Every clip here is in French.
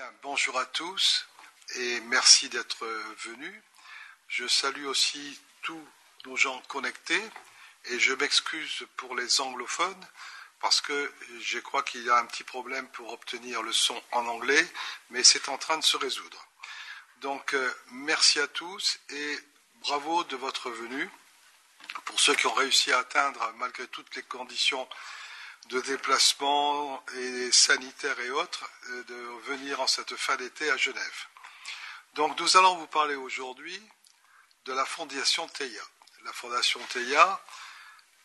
Bien, bonjour à tous et merci d'être venus. Je salue aussi tous nos gens connectés et je m'excuse pour les anglophones parce que je crois qu'il y a un petit problème pour obtenir le son en anglais, mais c'est en train de se résoudre. Donc euh, merci à tous et bravo de votre venue. Pour ceux qui ont réussi à atteindre, malgré toutes les conditions de déplacement et sanitaires et autres, euh, de venir en cette fin d'été à Genève. Donc nous allons vous parler aujourd'hui de la fondation TEIA. La fondation TEIA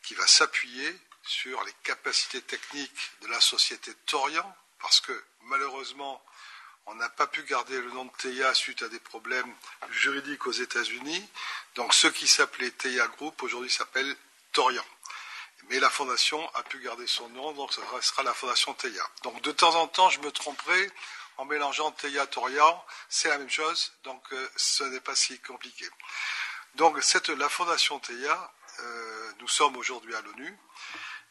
qui va s'appuyer sur les capacités techniques de la société Torian, parce que malheureusement, on n'a pas pu garder le nom de TEIA suite à des problèmes juridiques aux États-Unis. Donc ce qui s'appelait TEIA Group aujourd'hui s'appelle Torian. Mais la fondation a pu garder son nom, donc ça restera la fondation TEIA. Donc de temps en temps, je me tromperai en mélangeant TEIA Torian, c'est la même chose, donc euh, ce n'est pas si compliqué. Donc la fondation TEIA, euh, nous sommes aujourd'hui à l'ONU,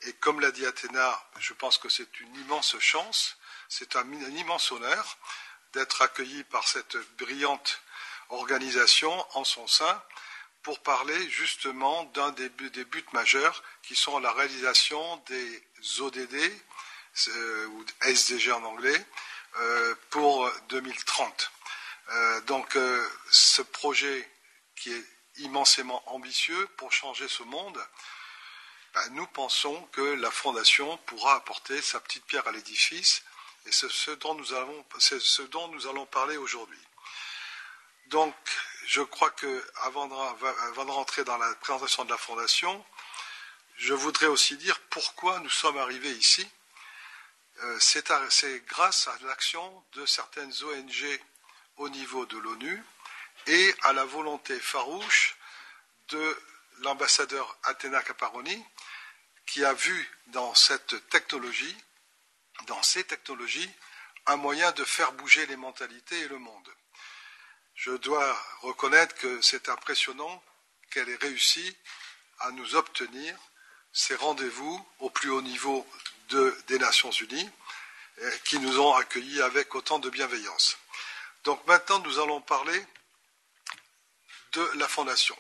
et comme l'a dit Athéna, je pense que c'est une immense chance, c'est un, immense honneur d'être accueilli par cette brillante organisation en son sein pour parler justement d'un des, buts majeurs qui sont la réalisation des ODD, euh, ou SDG en anglais, euh, pour 2030. Euh, donc ce projet qui est immensément ambitieux pour changer ce monde, ben, nous pensons que la Fondation pourra apporter sa petite pierre à l'édifice et c'est ce dont nous allons, ce dont nous allons parler aujourd'hui. Donc, je crois que avant de, rentrer dans la présentation de la Fondation, je voudrais aussi dire pourquoi nous sommes arrivés ici. Euh, c'est grâce à l'action de certaines ONG au niveau de l'ONU et à la volonté farouche de l'ambassadeur Athéna Caparoni, qui a vu dans cette technologie dans ces technologies un moyen de faire bouger les mentalités et le monde. Je dois reconnaître que c'est impressionnant qu'elle ait réussi à nous obtenir ces rendez-vous au plus haut niveau des Nations Unies qui nous ont accueillis avec autant de bienveillance. Donc maintenant, nous allons parler de la Fondation.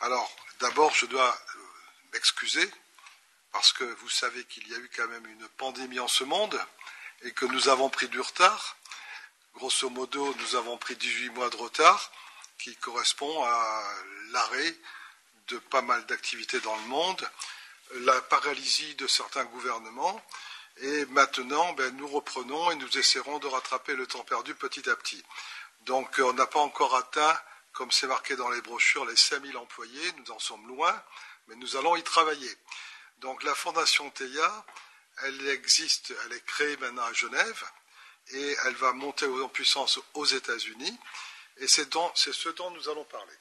Alors, d'abord, je dois euh, m'excuser parce que vous savez qu'il y a eu quand même une pandémie en ce monde et que nous avons pris du retard. Grosso modo, nous avons pris 18 mois de retard qui correspond à l'arrêt de pas mal d'activités dans le monde, la paralysie de certains gouvernements, et maintenant, ben, nous reprenons et nous essaierons de rattraper le temps perdu petit à petit. Donc, on n'a pas encore atteint, comme c'est marqué dans les brochures, les 5000 employés, nous en sommes loin, mais nous allons y travailler. Donc la fondation TEIA, elle existe, elle est créée maintenant à Genève et elle va monter en puissance aux États-Unis. Et c'est ce dont nous allons parler.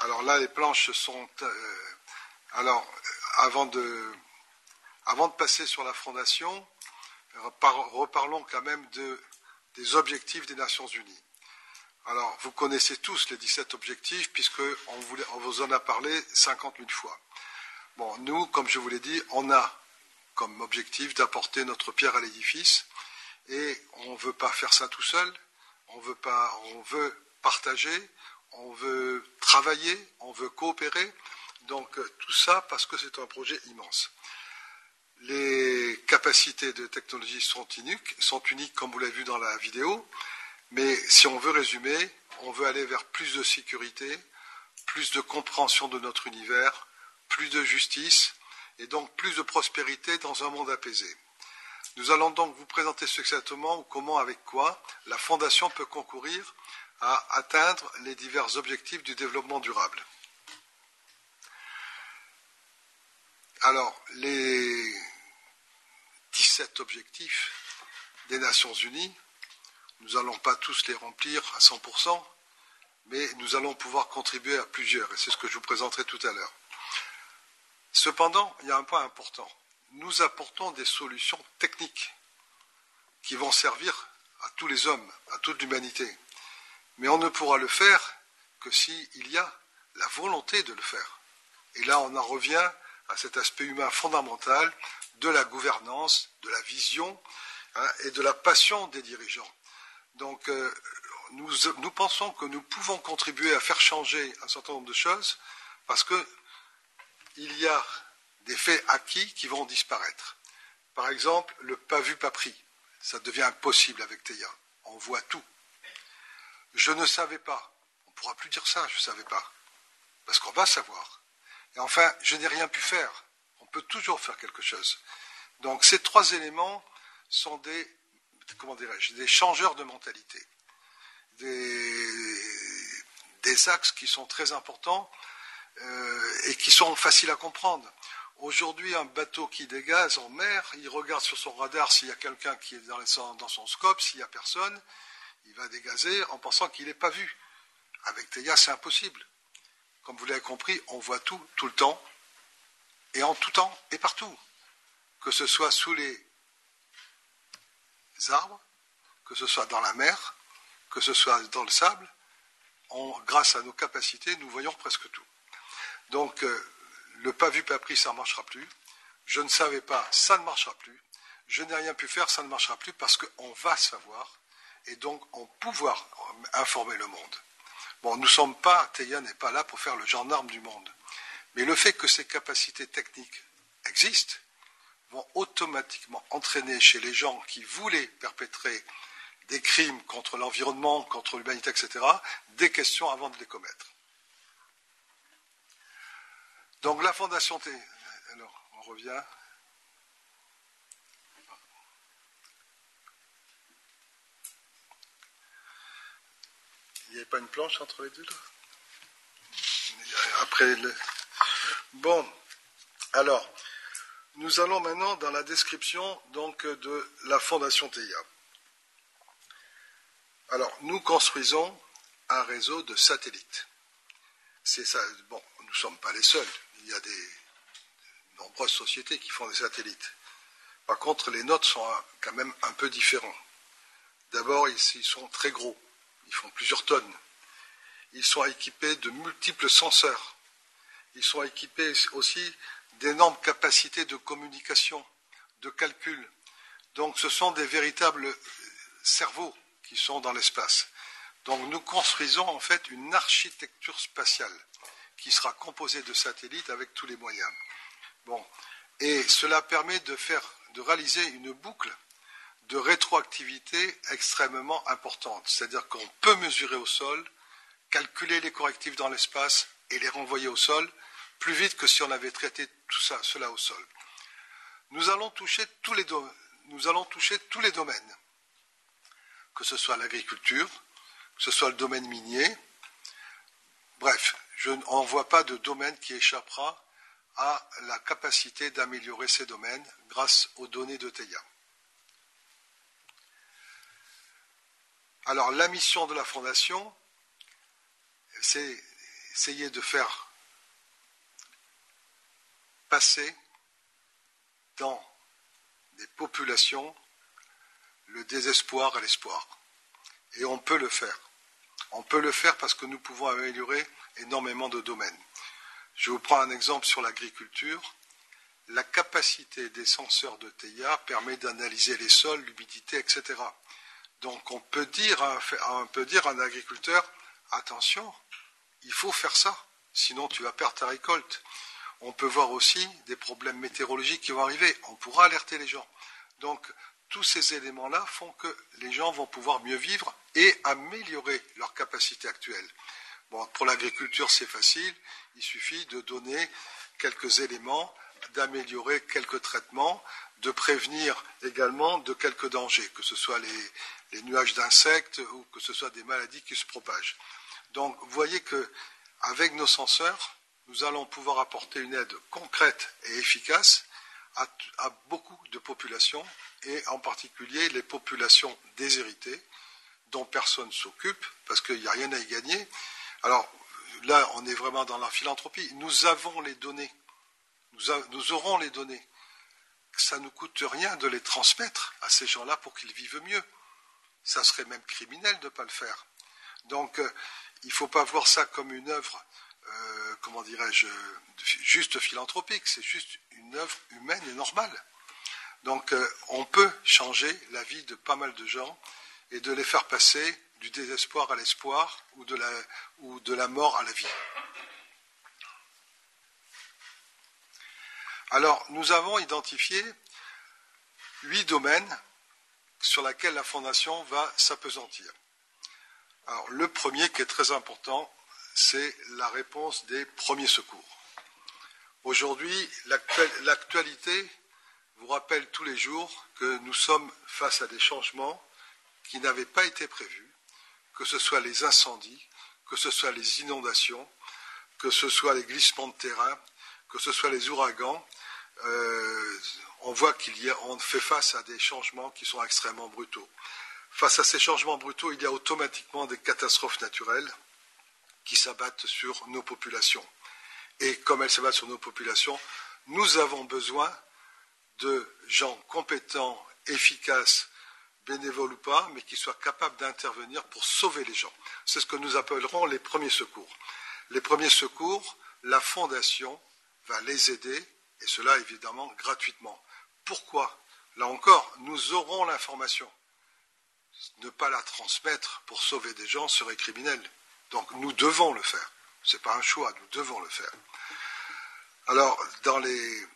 Alors, là, les planches sont. Euh, alors, avant de, passer sur la fondation, reparlons quand même de, des objectifs des Nations Unies. Alors, vous connaissez tous les 17 objectifs, puisqu'on vous en a parlé 50 000 fois. Bon, nous, comme je vous l'ai dit, on a comme objectif d'apporter notre pierre à l'édifice, et on ne veut pas faire ça tout seul, on veut, pas, on veut partager, on veut travailler, on veut coopérer. Donc, tout ça parce que c'est un projet immense. Les capacités de technologie sont uniques, sont uniques comme vous l'avez vu dans la vidéo. Mais si on veut résumer, on veut aller vers plus de sécurité, plus de compréhension de notre univers, plus de justice et donc plus de prospérité dans un monde apaisé. Nous allons donc vous présenter succinctement comment, avec quoi, la Fondation peut concourir à atteindre les divers objectifs du développement durable. Alors, les 17 objectifs des Nations Unies nous n'allons pas tous les remplir à 100%, mais nous allons pouvoir contribuer à plusieurs, et c'est ce que je vous présenterai tout à l'heure. Cependant, il y a un point important. Nous apportons des solutions techniques qui vont servir à tous les hommes, à toute l'humanité. Mais on ne pourra le faire que s'il y a la volonté de le faire. Et là, on en revient à cet aspect humain fondamental de la gouvernance, de la vision hein, et de la passion des dirigeants. Donc, euh, nous, pensons que nous pouvons contribuer à faire changer un certain nombre de choses parce qu'il y a des faits acquis qui vont disparaître. Par exemple, le pas vu, pas pris. Ça devient impossible avec Théa. On voit tout. Je ne savais pas. On ne pourra plus dire ça, je ne savais pas. Parce qu'on va savoir. Et enfin, je n'ai rien pu faire. On peut toujours faire quelque chose. Donc ces trois éléments sont des, changeurs de mentalité. Des, axes qui sont très importants et qui sont faciles à comprendre. Aujourd'hui, un bateau qui dégaze en mer, il regarde sur son radar s'il y a quelqu'un qui est dans, dans son scope, s'il n'y a personne, il va dégazer en pensant qu'il n'est pas vu. Avec Théa, c'est impossible. Comme vous l'avez compris, on voit tout, tout le temps, et en tout temps, et partout. Que ce soit sous les arbres, que ce soit dans la mer, que ce soit dans le sable, grâce à nos capacités, nous voyons presque tout. Donc, euh, le pas vu, pas pris, ça ne marchera plus. Je ne savais pas, ça ne marchera plus. Je n'ai rien pu faire, ça ne marchera plus parce qu'on va savoir et donc en pouvoir informer le monde. Bon, nous ne sommes pas, Théa n'est pas là pour faire le gendarme du monde. Mais le fait que ces capacités techniques existent vont automatiquement entraîner chez les gens qui voulaient perpétrer des crimes contre l'environnement, contre l'humanité, etc., des questions avant de les commettre. Donc la Fondation T. Alors, on revient. Il n'y avait pas une planche entre les deux là? Après le... Bon, alors, nous allons maintenant dans la description donc de la Fondation TIA. Alors, nous construisons un réseau de satellites. C'est ça. Bon, nous ne sommes pas les seuls il y a des nombreuses sociétés qui font des satellites. Par contre, les nôtres sont quand même un peu différents. D'abord, ils sont très gros, ils font plusieurs tonnes. Ils sont équipés de multiples senseurs. Ils sont équipés aussi d'énormes capacités de communication, de calcul. Donc ce sont des véritables cerveaux qui sont dans l'espace. Donc nous construisons en fait une architecture spatiale qui sera composé de satellites avec tous les moyens. Bon. Et cela permet de, faire, de réaliser une boucle de rétroactivité extrêmement importante. C'est-à-dire qu'on peut mesurer au sol, calculer les correctifs dans l'espace et les renvoyer au sol plus vite que si on avait traité tout ça, cela au sol. Nous allons toucher tous les, nous allons toucher tous les domaines, que ce soit l'agriculture, que ce soit le domaine minier, bref, je n'en vois pas de domaine qui échappera à la capacité d'améliorer ces domaines grâce aux données de TEIA. Alors la mission de la Fondation, c'est essayer de faire passer dans des populations le désespoir à l'espoir. Et on peut le faire. On peut le faire parce que nous pouvons améliorer énormément de domaines. Je vous prends un exemple sur l'agriculture. La capacité des senseurs de TIA permet d'analyser les sols, l'humidité, etc. Donc on peut dire à un, un agriculteur, attention, il faut faire ça, sinon tu vas perdre ta récolte. On peut voir aussi des problèmes météorologiques qui vont arriver, on pourra alerter les gens. Donc tous ces éléments-là font que les gens vont pouvoir mieux vivre et améliorer leur capacité actuelle pour l'agriculture, c'est facile. Il suffit de donner quelques éléments, d'améliorer quelques traitements, de prévenir également de quelques dangers, que ce soit les, nuages d'insectes ou que ce soit des maladies qui se propagent. Donc, vous voyez que avec nos senseurs, nous allons pouvoir apporter une aide concrète et efficace à, à beaucoup de populations, et en particulier les populations déshéritées, dont personne ne s'occupe, parce qu'il n'y a rien à y gagner, alors là, on est vraiment dans la philanthropie. Nous avons les données. Nous, aurons les données. Ça ne nous coûte rien de les transmettre à ces gens-là pour qu'ils vivent mieux. Ça serait même criminel de ne pas le faire. Donc, euh, il ne faut pas voir ça comme une œuvre, euh, comment dirais-je, juste philanthropique. C'est juste une œuvre humaine et normale. Donc euh, on peut changer la vie de pas mal de gens et de les faire passer du désespoir à l'espoir ou, de la, ou de la mort à la vie. Alors nous avons identifié huit domaines sur lesquels la Fondation va s'apesantir. Alors le premier qui est très important, c'est la réponse des premiers secours. Aujourd'hui, l'actualité vous rappelle tous les jours que nous sommes face à des changements qui n'avaient pas été prévus, que ce soit les incendies, que ce soit les inondations, que ce soit les glissements de terrain, que ce soit les ouragans. Euh, on voit qu'il y a, fait face à des changements qui sont extrêmement brutaux. Face à ces changements brutaux, il y a automatiquement des catastrophes naturelles qui s'abattent sur nos populations. Et comme elles s'abattent sur nos populations, nous avons besoin de gens compétents, efficaces, bénévoles ou pas, mais qui soient capables d'intervenir pour sauver les gens. C'est ce que nous appellerons les premiers secours. Les premiers secours, la Fondation va les aider, et cela évidemment gratuitement. Pourquoi? Là encore, nous aurons l'information. Ne pas la transmettre pour sauver des gens serait criminel. Donc nous devons le faire. Ce n'est pas un choix, nous devons le faire. Alors, dans les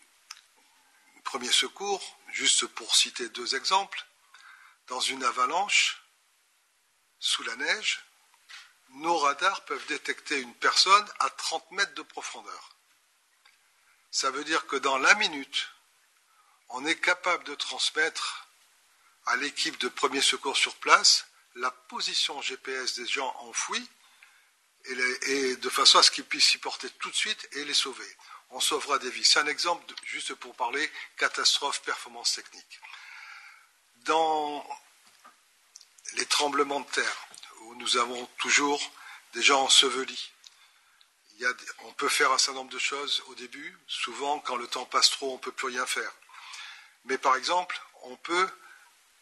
premiers secours, juste pour citer deux exemples, dans une avalanche, sous la neige, nos radars peuvent détecter une personne à 30 mètres de profondeur. Ça veut dire que dans la minute, on est capable de transmettre à l'équipe de premiers secours sur place la position GPS des gens enfouis et, de façon à ce qu'ils puissent s'y porter tout de suite et les sauver. On sauvera des vies. C'est un exemple, juste pour parler, catastrophe, performance technique. Dans les tremblements de terre, où nous avons toujours des gens ensevelis, on peut faire un certain nombre de choses au début. Souvent, quand le temps passe trop, on ne peut plus rien faire. Mais par exemple, on peut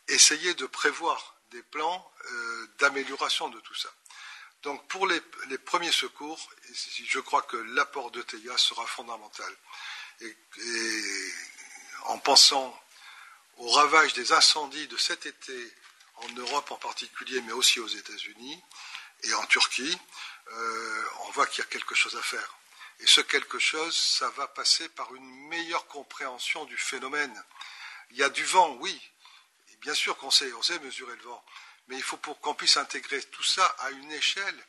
essayer de prévoir des plans euh, d'amélioration de tout ça. Donc pour les, premiers secours, je crois que l'apport de TIA sera fondamental. Et, en pensant au ravage des incendies de cet été en Europe en particulier, mais aussi aux États-Unis et en Turquie, euh, on voit qu'il y a quelque chose à faire. Et ce quelque chose, ça va passer par une meilleure compréhension du phénomène. Il y a du vent, oui. bien sûr qu'on sait, on sait mesurer le vent mais il faut pour qu'on puisse intégrer tout ça à une échelle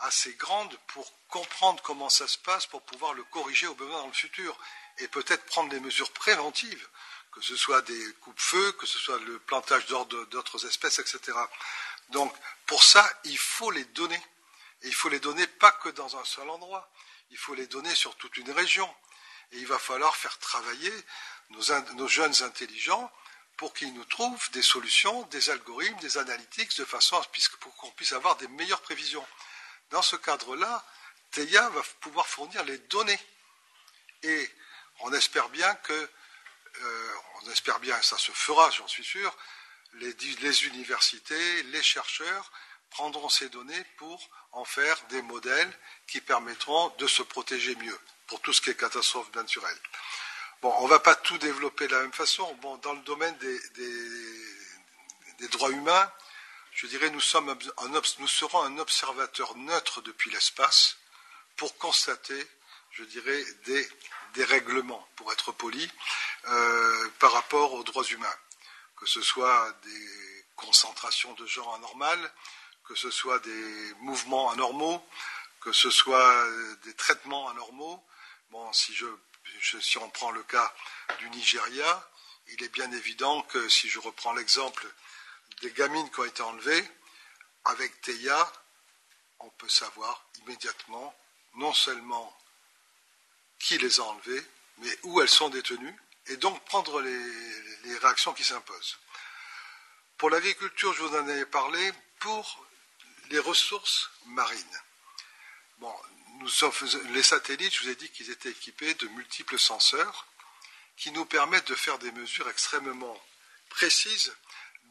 assez grande pour comprendre comment ça se passe, pour pouvoir le corriger au besoin dans le futur, et peut-être prendre des mesures préventives, que ce soit des coupe-feux, que ce soit le plantage d'autres espèces, etc. Donc, pour ça, il faut les donner. Et il faut les donner pas que dans un seul endroit, il faut les donner sur toute une région. Et il va falloir faire travailler nos jeunes intelligents pour qu'ils nous trouvent des solutions, des algorithmes, des analytics, de façon à pour qu'on puisse avoir des meilleures prévisions. Dans ce cadre-là, TEIA va pouvoir fournir les données. Et on espère bien que, euh, on espère bien, ça se fera, j'en suis sûr, les, universités, les chercheurs prendront ces données pour en faire des modèles qui permettront de se protéger mieux pour tout ce qui est catastrophe naturelle. Bon, on ne va pas tout développer de la même façon. Bon, dans le domaine des, droits humains, je dirais nous, nous serons un observateur neutre depuis l'espace pour constater, je dirais, des, règlements, pour être poli, euh, par rapport aux droits humains. Que ce soit des concentrations de gens anormales, que ce soit des mouvements anormaux, que ce soit des traitements anormaux. Bon, si on prend le cas du Nigeria, il est bien évident que si je reprends l'exemple des gamines qui ont été enlevées, avec TEIA, on peut savoir immédiatement non seulement qui les a enlevées, mais où elles sont détenues, et donc prendre les, réactions qui s'imposent. Pour l'agriculture, je vous en ai parlé, pour les ressources marines. Les satellites, je vous ai dit qu'ils étaient équipés de multiples senseurs qui nous permettent de faire des mesures extrêmement précises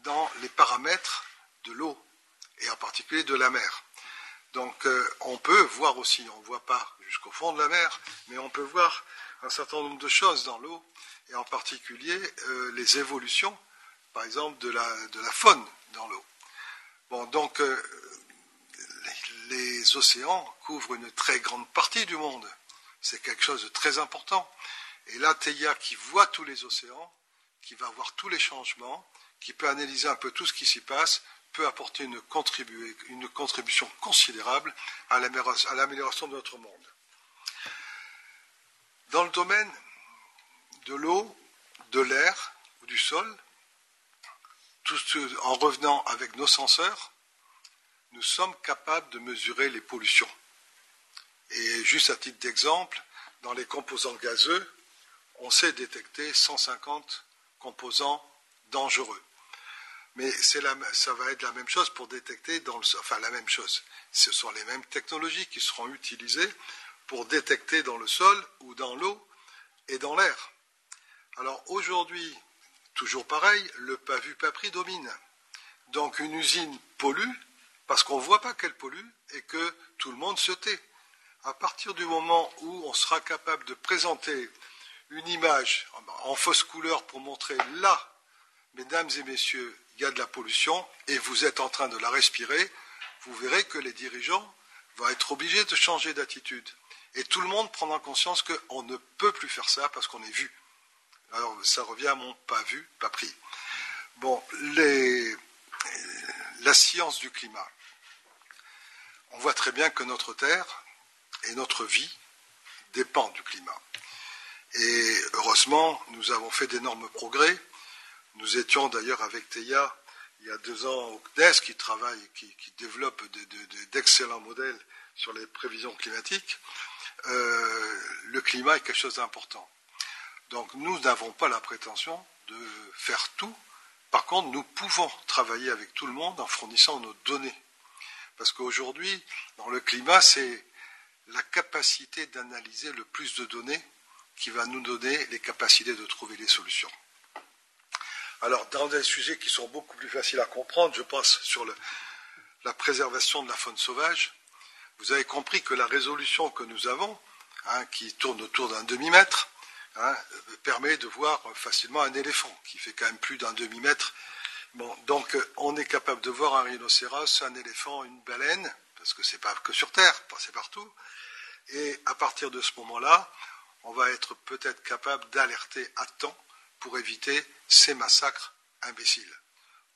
dans les paramètres de l'eau et en particulier de la mer. Donc euh, on peut voir aussi, on ne voit pas jusqu'au fond de la mer, mais on peut voir un certain nombre de choses dans l'eau, et en particulier euh, les évolutions, par exemple, de la, faune dans l'eau. Bon, donc, euh, les, les océans couvrent une très grande partie du monde. C'est quelque chose de très important. Et là, Théia, qui voit tous les océans, qui va voir tous les changements, qui peut analyser un peu tout ce qui s'y passe, peut apporter une, contribution considérable à l'amélioration de notre monde. Dans le domaine de l'eau, de l'air ou du sol, en revenant avec nos senseurs, nous sommes capables de mesurer les pollutions. Et juste à titre d'exemple, dans les composants gazeux, on sait détecter 150 composants dangereux. Mais ça va être la même chose pour détecter dans le enfin la même chose. Ce sont les mêmes technologies qui seront utilisées pour détecter dans le sol ou dans l'eau et dans l'air. Alors aujourd'hui, toujours pareil, le pas vu, pas pris domine. Donc une usine pollue parce qu'on ne voit pas qu'elle pollue et que tout le monde se tait. À partir du moment où on sera capable de présenter une image en fausse couleur pour montrer là, mesdames et messieurs, il y a de la pollution et vous êtes en train de la respirer, vous verrez que les dirigeants vont être obligés de changer d'attitude. Et tout le monde prendra conscience qu'on ne peut plus faire ça parce qu'on est vu. Alors ça revient à mon pas vu, pas pris. Bon, la science du climat. On voit très bien que notre Terre et notre vie dépendent du climat. Et heureusement, nous avons fait d'énormes progrès nous étions d'ailleurs avec Théa il y a deux ans au CNES qui travaille, qui, qui développe d'excellents modèles sur les prévisions climatiques. Euh, le climat est quelque chose d'important. Donc nous n'avons pas la prétention de faire tout. Par contre, nous pouvons travailler avec tout le monde en fournissant nos données. Parce qu'aujourd'hui, dans le climat, c'est la capacité d'analyser le plus de données qui va nous donner les capacités de trouver les solutions. Alors, dans des sujets qui sont beaucoup plus faciles à comprendre, je pense sur la préservation de la faune sauvage, vous avez compris que la résolution que nous avons, hein, qui tourne autour d'un demi-mètre, hein, permet de voir facilement un éléphant, qui fait quand même plus d'un demi-mètre. Bon, donc, on est capable de voir un rhinocéros, un éléphant, une baleine, parce que c'est pas que sur Terre, c'est partout. Et à partir de ce moment-là, on va être peut-être capable d'alerter à temps pour éviter ces massacres imbéciles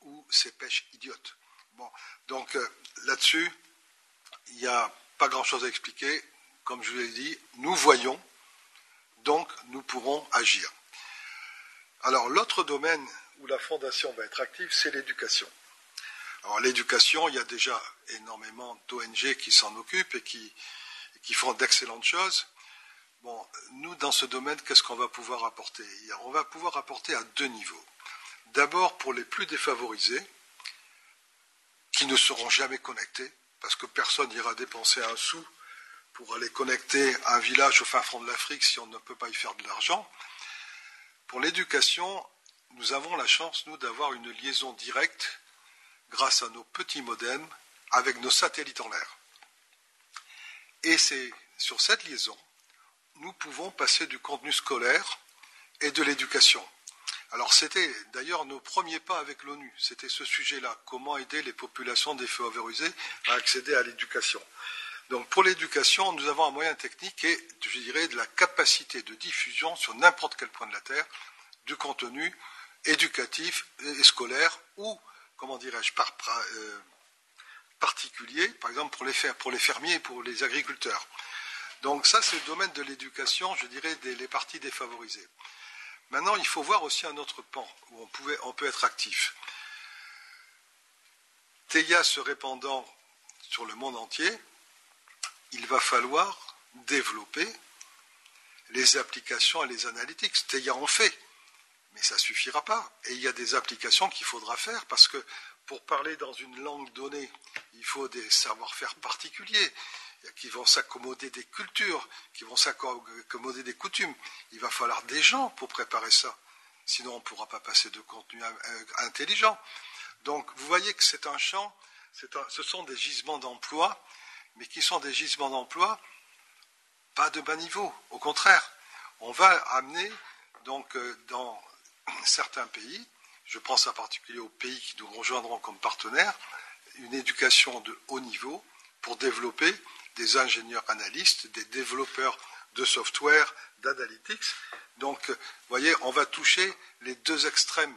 ou ces pêches idiotes. Bon, donc euh, là-dessus, il n'y a pas grand-chose à expliquer. Comme je vous l'ai dit, nous voyons, donc nous pourrons agir. Alors l'autre domaine où la Fondation va être active, c'est l'éducation. Alors l'éducation, il y a déjà énormément d'ONG qui s'en occupent et qui, qui font d'excellentes choses. Nous, dans ce domaine, qu'est-ce qu'on va pouvoir apporter? On va pouvoir apporter à deux niveaux. D'abord, pour les plus défavorisés, qui ne seront jamais connectés, parce que personne n'ira dépenser un sou pour aller connecter un village au fin fond de l'Afrique si on ne peut pas y faire de l'argent. Pour l'éducation, nous avons la chance, nous, d'avoir une liaison directe grâce à nos petits modems avec nos satellites en l'air. Et c'est sur cette liaison nous pouvons passer du contenu scolaire et de l'éducation. Alors c'était d'ailleurs nos premiers pas avec l'ONU, c'était ce sujet-là, comment aider les populations défavorisées à accéder à l'éducation. Donc pour l'éducation, nous avons un moyen technique et, je dirais, de la capacité de diffusion sur n'importe quel point de la Terre du contenu éducatif et scolaire ou, comment dirais-je, euh, particulier, par exemple pour les fermiers et pour les agriculteurs. Donc ça, c'est le domaine de l'éducation, je dirais, des parties défavorisées. Maintenant, il faut voir aussi un autre pan où on, pouvait, peut être actif. TEIA se répandant sur le monde entier, il va falloir développer les applications et les analytics. TEIA en fait, mais ça ne suffira pas. Et il y a des applications qu'il faudra faire parce que pour parler dans une langue donnée, il faut des savoir-faire particuliers qui vont s'accommoder des cultures, qui vont s'accommoder des coutumes. Il va falloir des gens pour préparer ça. Sinon, on ne pourra pas passer de contenu euh, intelligent. Donc, vous voyez que c'est un champ, ce sont des gisements d'emploi, mais qui sont des gisements d'emploi pas de bas niveau. Au contraire, on va amener donc euh, dans certains pays, je pense en particulier aux pays qui nous rejoindront comme partenaires, une éducation de haut niveau pour développer des ingénieurs analystes, des développeurs de software, d'analytics. Donc, vous voyez, on va toucher les deux extrêmes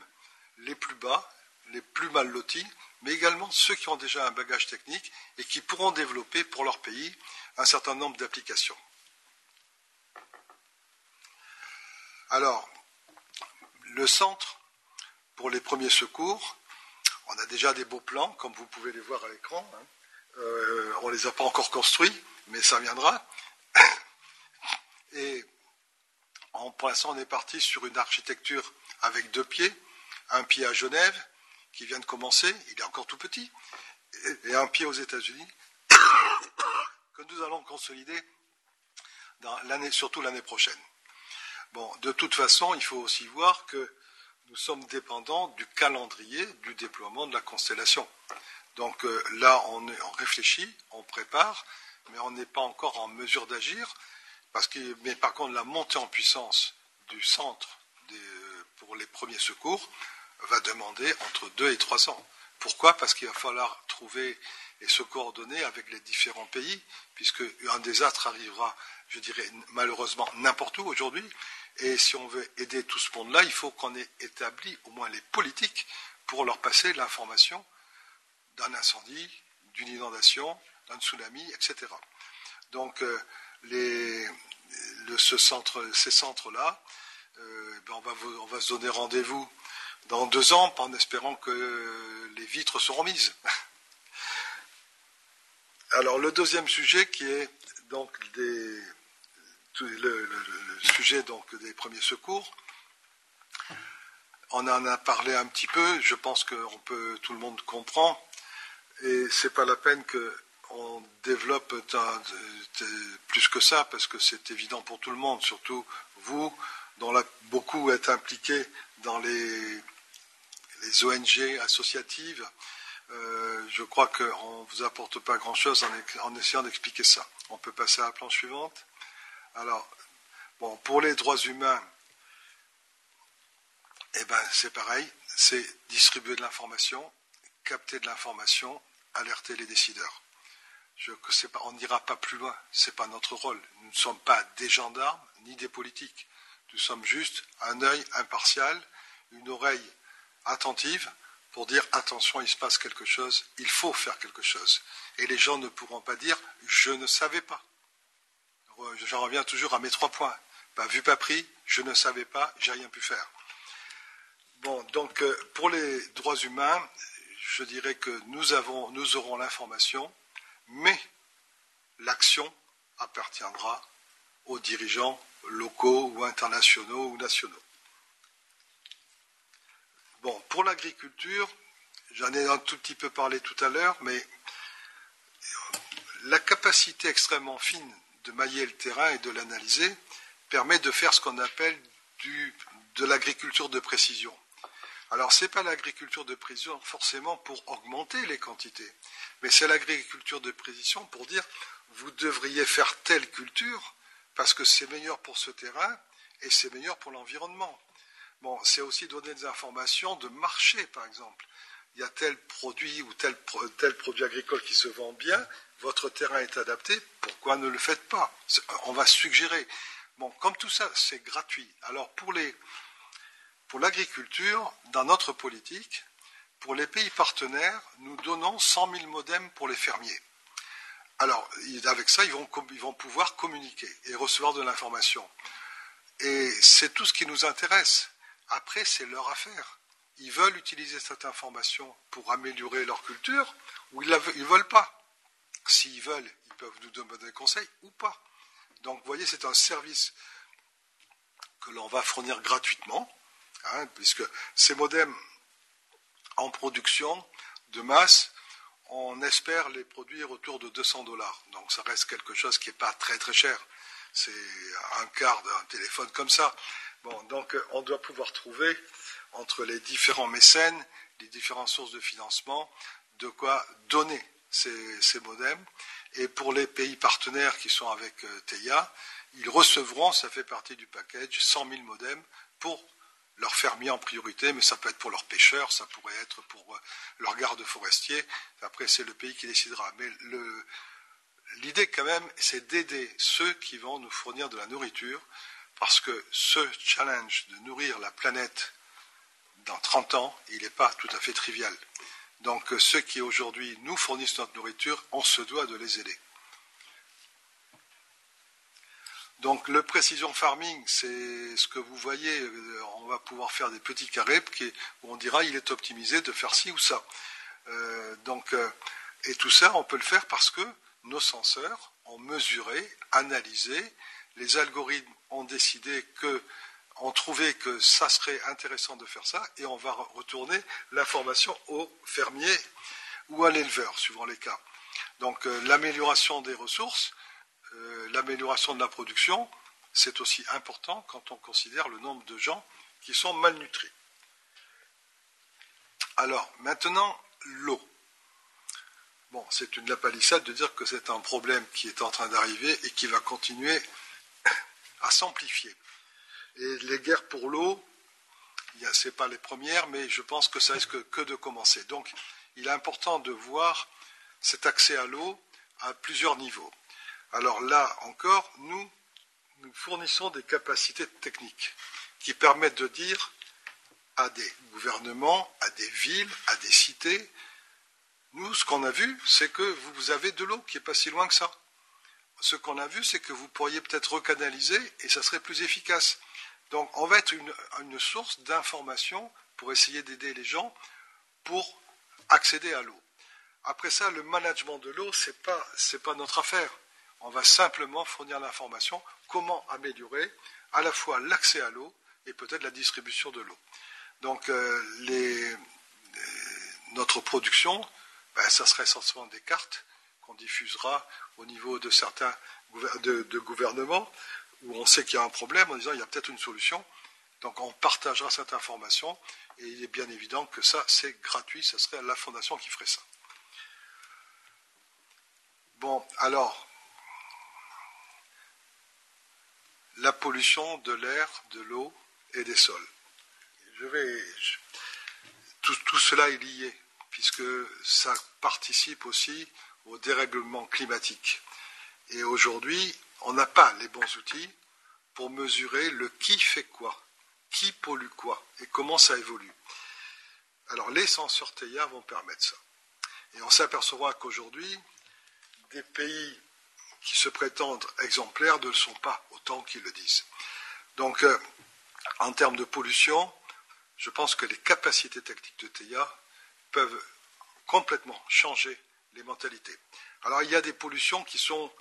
les plus bas, les plus mal lotis, mais également ceux qui ont déjà un bagage technique et qui pourront développer pour leur pays un certain nombre d'applications. Alors, le centre pour les premiers secours, on a déjà des beaux plans, comme vous pouvez les voir à l'écran. Hein. Euh, on ne les a pas encore construits, mais ça viendra. Et en, l'instant, on est parti sur une architecture avec deux pieds, un pied à Genève, qui vient de commencer, il est encore tout petit, et un pied aux États-Unis, que nous allons consolider surtout l'année prochaine. Bon, de toute façon, il faut aussi voir que nous sommes dépendants du calendrier du déploiement de la constellation. Donc euh, là, on, réfléchit, on prépare, mais on n'est pas encore en mesure d'agir. Mais par contre, la montée en puissance du centre pour les premiers secours va demander entre deux et trois ans. Pourquoi? Parce qu'il va falloir trouver et se coordonner avec les différents pays, puisque un désastre arrivera, je dirais, malheureusement n'importe où aujourd'hui. Et si on veut aider tout ce monde-là, il faut qu'on ait établi au moins les politiques pour leur passer l'information d'un incendie, d'une inondation, d'un tsunami, etc. Donc, euh, ces centres-là, euh, ben, on, va, se donner rendez-vous dans deux ans en espérant que les vitres seront mises. Alors, le deuxième sujet qui est donc des, le, sujet donc des premiers secours. On en a parlé un petit peu, je pense que tout le monde comprend, et c'est pas la peine qu'on développe plus que ça, parce que c'est évident pour tout le monde, surtout vous, dont beaucoup êtes impliqués dans les, ONG associatives. Euh, je crois qu'on ne vous apporte pas grand-chose en, essayant d'expliquer ça. On peut passer à la planche suivante. Alors, bon, pour les droits humains, eh ben, c'est pareil, c'est distribuer de l'information, capter de l'information, alerter les décideurs. On n'ira pas plus loin, ce n'est pas notre rôle. Nous ne sommes pas des gendarmes ni des politiques. Nous sommes juste un œil impartial, une oreille attentive pour dire attention, il se passe quelque chose, il faut faire quelque chose. Et les gens ne pourront pas dire je ne savais pas j'en reviens toujours à mes trois points. Pas vu, pas pris, je ne savais pas, j'ai rien pu faire. Bon, donc euh, pour les droits humains, je dirais que nous, aurons l'information, mais l'action appartiendra aux dirigeants locaux ou internationaux ou nationaux. Bon, pour l'agriculture, j'en ai un tout petit peu parlé tout à l'heure, mais la capacité extrêmement fine de mailler le terrain et de l'analyser permet de faire ce qu'on appelle de l'agriculture de précision. Alors, ce n'est pas l'agriculture de précision forcément pour augmenter les quantités, mais c'est l'agriculture de précision pour dire vous devriez faire telle culture parce que c'est meilleur pour ce terrain et c'est meilleur pour l'environnement. Bon, c'est aussi donner des informations de marché, par exemple. Il y a tel produit ou tel, tel produit agricole qui se vend bien, votre terrain est adapté, pourquoi ne le faites pas? On va suggérer. Bon, comme tout ça, c'est gratuit. Alors pour les pour l'agriculture, dans notre politique, pour les pays partenaires, nous donnons 100 000 modems pour les fermiers. Alors, avec ça, ils vont, pouvoir communiquer et recevoir de l'information. Et c'est tout ce qui nous intéresse. Après, c'est leur affaire. Ils veulent utiliser cette information pour améliorer leur culture ou ils ne veulent pas. S'ils veulent, ils peuvent nous donner des conseils ou pas. Donc, vous voyez, c'est un service que l'on va fournir gratuitement, hein, puisque ces modems en production de masse, on espère les produire autour de 200 dollars. Donc, ça reste quelque chose qui n'est pas très très cher. C'est un quart d'un téléphone comme ça. Bon, donc, on doit pouvoir trouver entre les différents mécènes, les différentes sources de financement, de quoi donner ces, modems. Et pour les pays partenaires qui sont avec euh, TEIA, ils recevront, ça fait partie du package, 100 000 modems pour leur fermiers en priorité, mais ça peut être pour leurs pêcheurs, ça pourrait être pour euh, leurs gardes forestiers. Après, c'est le pays qui décidera. Mais l'idée, quand même, c'est d'aider ceux qui vont nous fournir de la nourriture, parce que ce challenge de nourrir la planète dans 30 ans, il n'est pas tout à fait trivial. Donc, ceux qui aujourd'hui nous fournissent notre nourriture, on se doit de les aider. Donc le précision farming, c'est ce que vous voyez, euh, on va pouvoir faire des petits carrés où on dira il est optimisé de faire ci ou ça. Euh, euh, et tout ça, on peut le faire parce que nos senseurs ont mesuré, analysé, les algorithmes ont décidé que, ont trouvé que ça serait intéressant de faire ça, et on va retourner l'information au fermier ou à l'éleveur, suivant les cas. Donc l'amélioration des ressources, euh, l'amélioration de la production, c'est aussi important quand on considère le nombre de gens qui sont malnutris. Alors, maintenant, l'eau. Bon, c'est une lapalissade de dire que c'est un problème qui est en train d'arriver et qui va continuer à s'amplifier. Et les guerres pour l'eau, ce n'est pas les premières, mais je pense que ça risque que de commencer. Donc, il est important de voir cet accès à l'eau à plusieurs niveaux. Alors là encore, nous, nous fournissons des capacités techniques qui permettent de dire à des gouvernements, à des villes, à des cités, nous, ce qu'on a vu, c'est que vous avez de l'eau qui n'est pas si loin que ça. Ce qu'on a vu, c'est que vous pourriez peut-être recanaliser et ça serait plus efficace. Donc, on va être une, source d'information pour essayer d'aider les gens pour accéder à l'eau. Après ça, le management de l'eau, ce n'est pas notre affaire. On va simplement fournir l'information comment améliorer à la fois l'accès à l'eau et peut-être la distribution de l'eau. Donc euh, euh, notre production, ben, ça serait essentiellement des cartes qu'on diffusera au niveau de certains gouvernements où on sait qu'il y a un problème en disant il y a peut-être une solution. Donc on partagera cette information et il est bien évident que ça c'est gratuit, ce serait la fondation qui ferait ça. Bon, alors, la pollution de l'air, de l'eau et des sols. Tout, cela est lié, puisque ça participe aussi au dérèglement climatique. Et aujourd'hui, on n'a pas les bons outils pour mesurer le qui fait quoi, qui pollue quoi et comment ça évolue. Alors les senseurs TIA vont permettre ça. Et on s'apercevra qu'aujourd'hui, des pays qui se prétendent exemplaires ne le sont pas autant qu'ils le disent. Donc, euh, en termes de pollution, je pense que les capacités techniques de TIA peuvent complètement changer les mentalités. Alors, il y a des pollutions qui sont,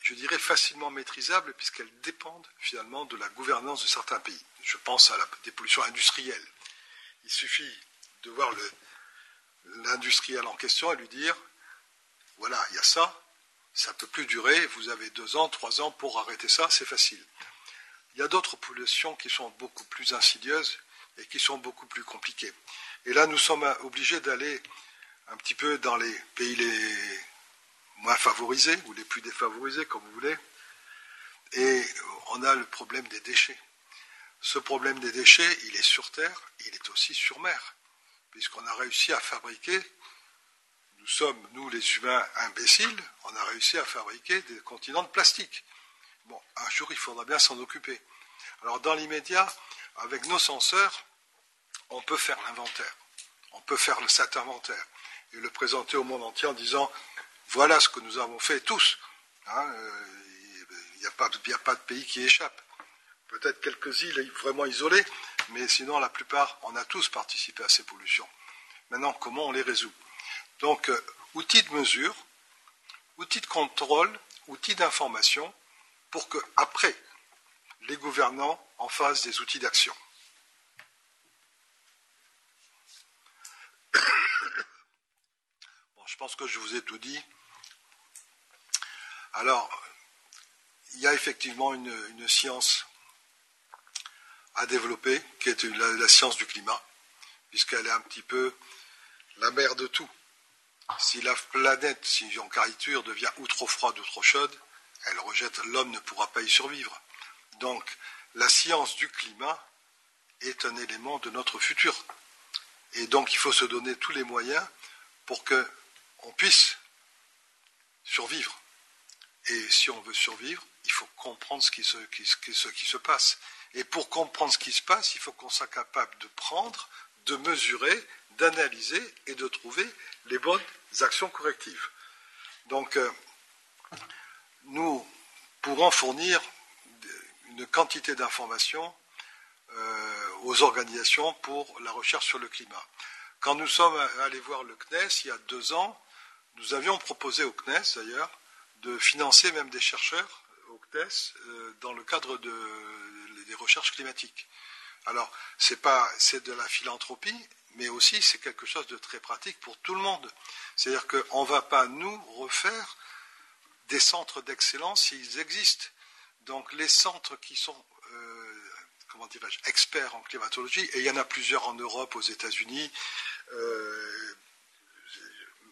je dirais, facilement maîtrisables puisqu'elles dépendent finalement de la gouvernance de certains pays. Je pense à la, des pollutions industrielles. Il suffit de voir l'industriel en question et lui dire, voilà, il y a ça, ça ne peut plus durer, vous avez deux ans, trois ans pour arrêter ça, c'est facile. Il y a d'autres pollutions qui sont beaucoup plus insidieuses et qui sont beaucoup plus compliquées. Et là, nous sommes obligés d'aller un petit peu dans les pays les moins favorisés ou les plus défavorisés, comme vous voulez. Et on a le problème des déchets. Ce problème des déchets, il est sur Terre, il est aussi sur mer, puisqu'on a réussi à fabriquer nous sommes, nous les humains imbéciles, on a réussi à fabriquer des continents de plastique. Bon, un jour, il faudra bien s'en occuper. Alors, dans l'immédiat, avec nos senseurs, on peut faire l'inventaire. On peut faire cet inventaire et le présenter au monde entier en disant voilà ce que nous avons fait tous. Hein, euh, il n'y a, pas de pays qui échappe. Peut-être quelques îles vraiment isolées, mais sinon, la plupart, on a tous participé à ces pollutions. Maintenant, comment on les résout? Donc, euh, outils de mesure, outils de contrôle, outils d'information, pour que, après, les gouvernants en fassent des outils d'action. Bon, je pense que je vous ai tout dit. Alors, il y a effectivement une, science à développer, qui est la science du climat, puisqu'elle est un petit peu la mère de tout. Si la planète, si en caricature, devient ou trop froide ou trop chaude, Elle rejette l'homme ne pourra pas y survivre. Donc, la science du climat est un élément de notre futur. Et donc, il faut se donner tous les moyens pour qu'on puisse survivre. Et si on veut survivre, il faut comprendre ce qui, se, ce qui se passe. Et pour comprendre ce qui se passe, il faut qu'on soit capable de prendre, de mesurer, d'analyser et de trouver les bonnes actions correctives. Donc, euh, nous pourrons fournir une quantité d'informations euh, aux organisations pour la recherche sur le climat. Quand nous sommes allés voir le CNES il y a deux ans, nous avions proposé au CNES d'ailleurs de financer même des chercheurs au CNES euh, dans le cadre des recherches climatiques. Alors, c'est pas, de la philanthropie, mais aussi c'est quelque chose de très pratique pour tout le monde. C'est-à-dire qu'on ne va pas nous refaire des centres d'excellence s'ils existent. Donc, les centres qui sont euh, comment dirais-je, experts en climatologie, et il y en a plusieurs en Europe, aux États-Unis, euh,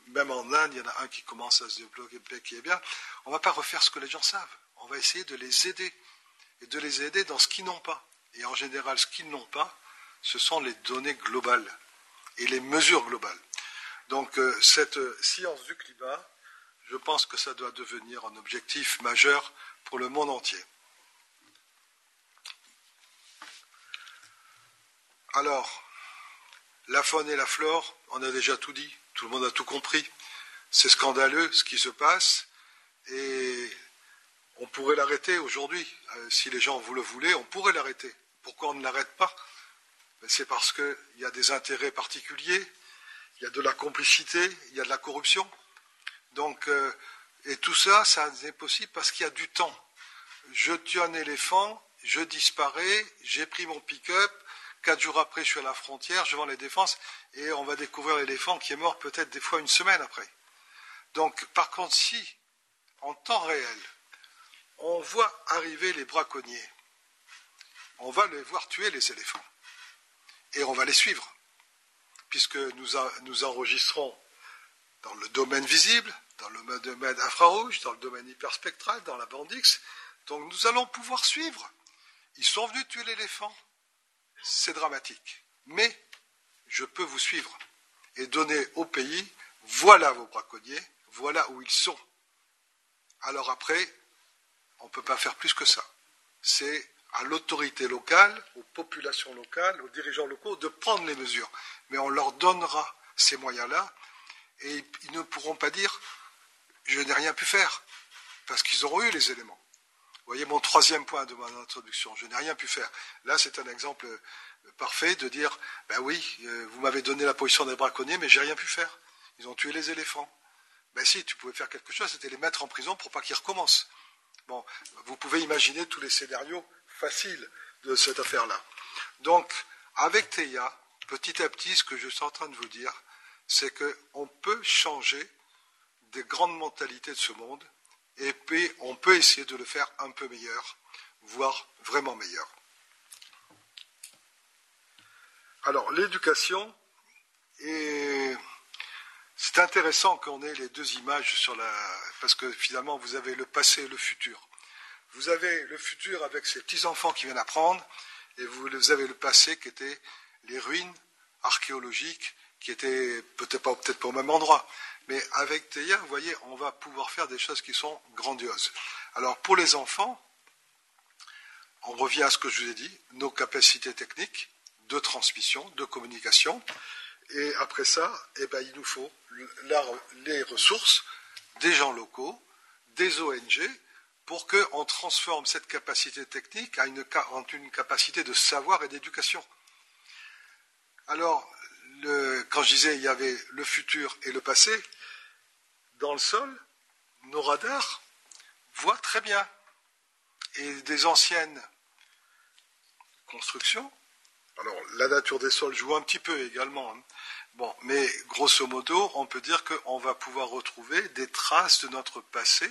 même en Inde, il y en a un qui commence à se développer qui est bien. On ne va pas refaire ce que les gens savent. On va essayer de les aider et de les aider dans ce qu'ils n'ont pas. Et en général, ce qu'ils n'ont pas, ce sont les données globales et les mesures globales. Donc euh, cette science du climat, je pense que ça doit devenir un objectif majeur pour le monde entier. Alors, la faune et la flore, on a déjà tout dit, tout le monde a tout compris. C'est scandaleux ce qui se passe et on pourrait l'arrêter aujourd'hui. Euh, si les gens vous le voulaient, on pourrait l'arrêter. Pourquoi on ne l'arrête pas? Ben, C'est parce qu'il y a des intérêts particuliers, il y a de la complicité, il y a de la corruption. Euh, et tout ça, ça n'est possible parce qu'il y a du temps. Je tue un éléphant, je disparais, j'ai pris mon pick-up, quatre jours après, je suis à la frontière, je vends les défenses, et on va découvrir l'éléphant qui est mort peut-être des fois une semaine après. Donc, par contre, si, en temps réel, on voit arriver les braconniers, on va les voir tuer les éléphants. Et on va les suivre, puisque nous, nous enregistrons dans le domaine visible, dans le domaine infrarouge, dans le domaine hyperspectral, dans la bande X. Donc nous allons pouvoir suivre. Ils sont venus tuer l'éléphant. C'est dramatique. Mais je peux vous suivre et donner au pays, voilà vos braconniers, voilà où ils sont. Alors après, on ne peut pas faire plus que ça. C'est à l'autorité locale, aux populations locales, aux dirigeants locaux de prendre les mesures. Mais on leur donnera ces moyens-là et ils ne pourront pas dire je n'ai rien pu faire parce qu'ils auront eu les éléments. Vous voyez mon troisième point de mon introduction, je n'ai rien pu faire. Là, c'est un exemple parfait de dire ben oui, euh, vous m'avez donné la position des braconniers, mais j'ai rien pu faire. Ils ont tué les éléphants. Ben si, tu pouvais faire quelque chose, c'était les mettre en prison pour pas qu'ils recommencent. Bon, vous pouvez imaginer tous les scénarios faciles de cette affaire-là. Donc, avec Théa, petit à petit, ce que je suis en train de vous dire, c'est qu'on peut changer des grandes mentalités de ce monde et on peut essayer de le faire un peu meilleur, voire vraiment meilleur. Alors, l'éducation, c'est intéressant qu'on ait les deux images sur la. Parce que finalement, vous avez le passé et le futur. Vous avez le futur avec ces petits-enfants qui viennent apprendre, et vous avez le passé qui était les ruines archéologiques, qui étaient peut-être pas, peut-être pas au même endroit. Mais avec Théa, vous voyez, on va pouvoir faire des choses qui sont grandioses. Alors, pour les enfants, on revient à ce que je vous ai dit, nos capacités techniques de transmission, de communication. Et après ça, eh ben, il nous faut les ressources des gens locaux, des ONG, pour qu'on transforme cette capacité technique en une capacité de savoir et d'éducation. Alors, quand je disais il y avait le futur et le passé, dans le sol, nos radars voient très bien. Et des anciennes constructions, alors la nature des sols joue un petit peu également, hein. mais grosso modo, on peut dire qu'on va pouvoir retrouver des traces de notre passé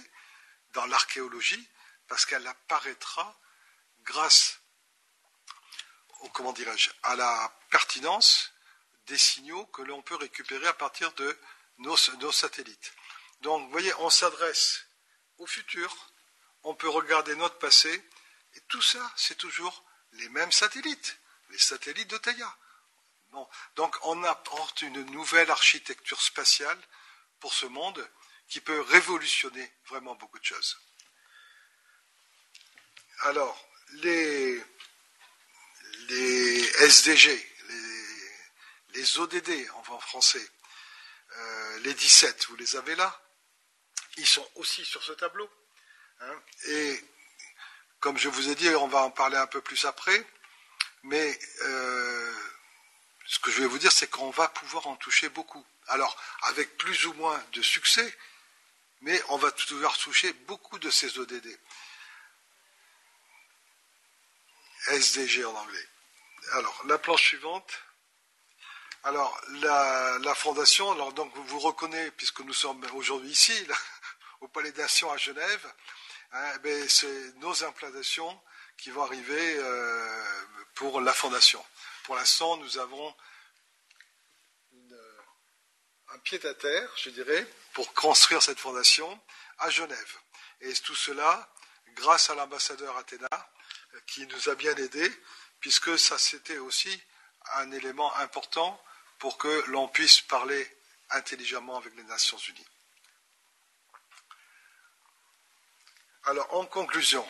dans l'archéologie, parce qu'elle apparaîtra grâce comment dirais-je, à la pertinence des signaux que l'on peut récupérer à partir de nos, satellites. Donc, vous voyez, on s'adresse au futur, on peut regarder notre passé, et tout ça, c'est toujours les mêmes satellites, les satellites de Theia. donc on apporte une nouvelle architecture spatiale pour ce monde qui peut révolutionner vraiment beaucoup de choses. Alors, les, les SDG, les, ODD en français, euh, les 17, vous les avez là, ils sont aussi sur ce tableau. Hein. et comme je vous ai dit, on va en parler un peu plus après, mais euh, ce que je vais vous dire, c'est qu'on va pouvoir en toucher beaucoup. Alors, avec plus ou moins de succès, mais on va pouvoir toucher beaucoup de ces ODD. SDG en anglais. Alors, la planche suivante. Alors, la, fondation, alors donc vous vous reconnaissez, puisque nous sommes aujourd'hui ici, au Palais d'Action à Genève, hein, eh c'est nos implantations qui vont arriver euh, pour la fondation. Pour l'instant, nous avons un pied à terre, je dirais, pour construire cette fondation à Genève. Et tout cela grâce à l'ambassadeur Athéna, qui nous a bien aidés, puisque ça c'était aussi un élément important pour que l'on puisse parler intelligemment avec les Nations Unies. Alors, en conclusion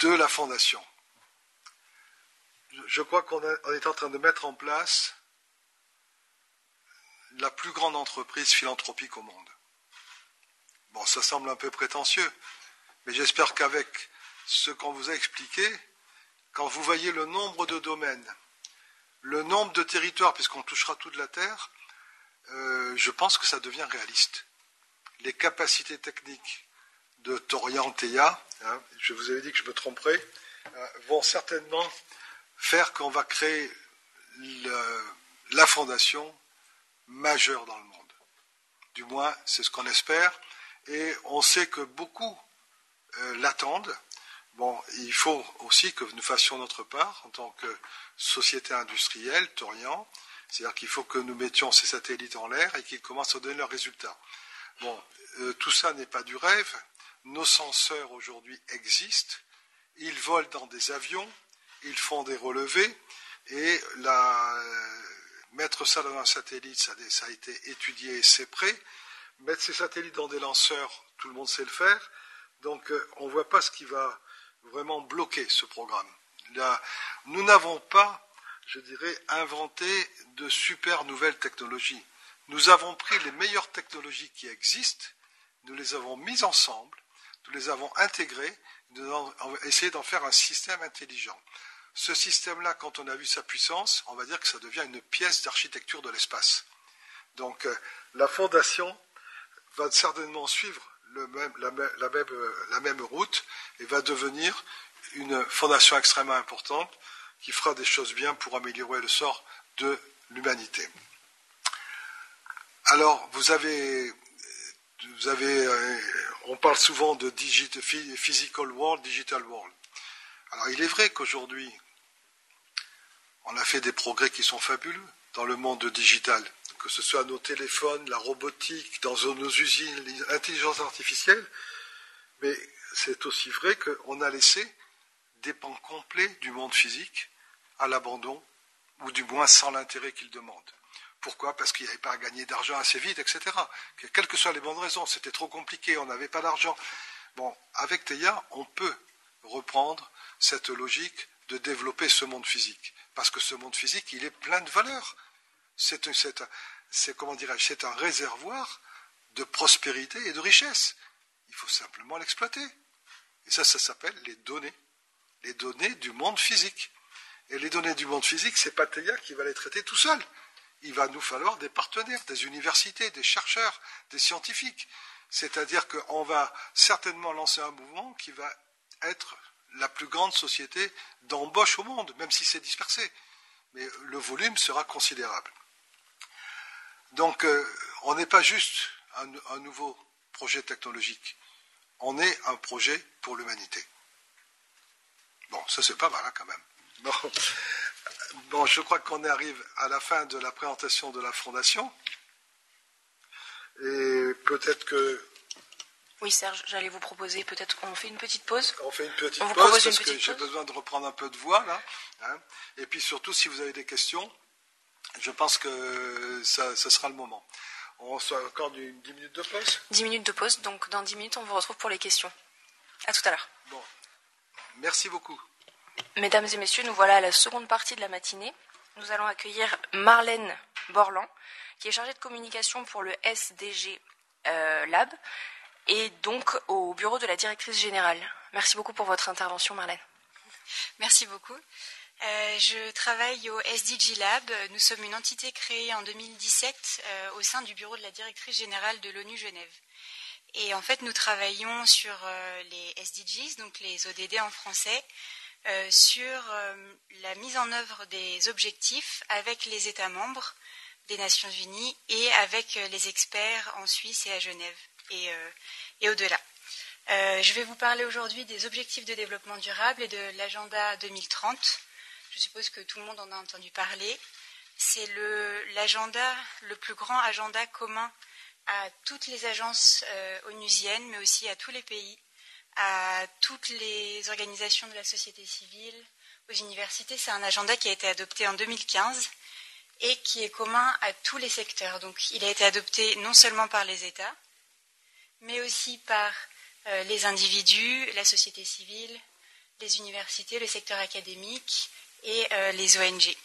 de la Fondation, je crois qu'on est en train de mettre en place la plus grande entreprise philanthropique au monde. Bon, ça semble un peu prétentieux, mais j'espère qu'avec ce qu'on vous a expliqué, quand vous voyez le nombre de domaines, le nombre de territoires, puisqu'on touchera toute la Terre, euh, je pense que ça devient réaliste. Les capacités techniques de Torian hein, je vous avais dit que je me tromperais, euh, vont certainement faire qu'on va créer la fondation majeure dans le monde. Du moins, c'est ce qu'on espère. Et on sait que beaucoup euh, l'attendent. Bon, il faut aussi que nous fassions notre part en tant que société industrielle, Torian. C'est-à-dire qu'il faut que nous mettions ces satellites en l'air et qu'ils commencent à donner leurs résultats. Bon, euh, tout ça n'est pas du rêve. Nos senseurs aujourd'hui existent. Ils volent dans des avions, ils font des relevés et la, mettre ça dans un satellite, ça, a été étudié et c'est prêt. Mettre ces satellites dans des lanceurs, tout le monde sait le faire. Donc euh, on ne voit pas ce qui va vraiment bloquer ce programme. nous n'avons pas, je dirais, inventé de super nouvelles technologies. Nous avons pris les meilleures technologies qui existent, nous les avons mises ensemble, nous les avons intégrées, nous avons essayé d'en faire un système intelligent. Ce système-là, quand on a vu sa puissance, on va dire que ça devient une pièce d'architecture de l'espace. Donc euh, la fondation va certainement suivre la, même, euh, la, même, route et va devenir une fondation extrêmement importante qui fera des choses bien pour améliorer le sort de l'humanité. Alors, vous avez, vous avez euh, on parle souvent de digital, physical world, digital world. Alors, il est vrai qu'aujourd'hui, on a fait des progrès qui sont fabuleux dans le monde digital que ce soit nos téléphones, la robotique, dans nos usines, l'intelligence artificielle, mais c'est aussi vrai qu'on a laissé des pans complets du monde physique à l'abandon, ou du moins sans l'intérêt qu'il demande. Pourquoi? Parce qu'il n'y avait pas à gagner d'argent assez vite, etc. Quelles que soient les bonnes raisons, c'était trop compliqué, on n'avait pas d'argent. Bon, avec Théa, on peut reprendre cette logique de développer ce monde physique. Parce que ce monde physique, il est plein de valeurs c'est comment c'est un réservoir de prospérité et de richesse. Il faut simplement l'exploiter. Et ça, ça s'appelle les données. Les données du monde physique. Et les données du monde physique, c'est pas Théa qui va les traiter tout seul. Il va nous falloir des partenaires, des universités, des chercheurs, des scientifiques. C'est-à-dire qu'on va certainement lancer un mouvement qui va être la plus grande société d'embauche au monde, même si c'est dispersé. Mais le volume sera considérable. Donc, euh, on n'est pas juste un, nouveau projet technologique, on est un projet pour l'humanité. Bon, ça c'est pas mal hein, quand même. Bon. je crois qu'on arrive à la fin de la présentation de la fondation. Et peut-être que Oui, Serge, j'allais vous proposer peut-être qu'on fait une petite pause. On fait une petite pause parce que j'ai besoin de reprendre un peu de voix là. Hein. Et puis surtout, si vous avez des questions, je pense que ça, sera le moment. On se accorde une 10 minutes de pause? 10 minutes de pause, donc dans 10 minutes, on vous retrouve pour les questions. À tout à l'heure. Bon. Merci beaucoup. Mesdames et messieurs, nous voilà à la seconde partie de la matinée. Nous allons accueillir Marlène Borland, qui est chargée de communication pour le SDG euh, Lab et donc au bureau de la directrice générale. Merci beaucoup pour votre intervention, Marlène. Merci beaucoup. Euh, je travaille au SDG Lab. Nous sommes une entité créée en 2017 euh, au sein du bureau de la directrice générale de l'ONU Genève. Et en fait, nous travaillons sur euh, les SDGs, donc les ODD en français, sur la mise en œuvre des objectifs avec les États membres des Nations Unies et avec les experts en Suisse et à Genève et, et au-delà. je vais vous parler aujourd'hui des objectifs de développement durable et de l'agenda 2030 je suppose que tout le monde en a entendu parler. C'est l'agenda, le, plus grand agenda commun à toutes les agences euh, onusiennes, mais aussi à tous les pays, à toutes les organisations de la société civile, aux universités. C'est un agenda qui a été adopté en 2015 et qui est commun à tous les secteurs. Donc il a été adopté non seulement par les États, mais aussi par euh, les individus, la société civile, les universités, le secteur académique, et euh, les ONG.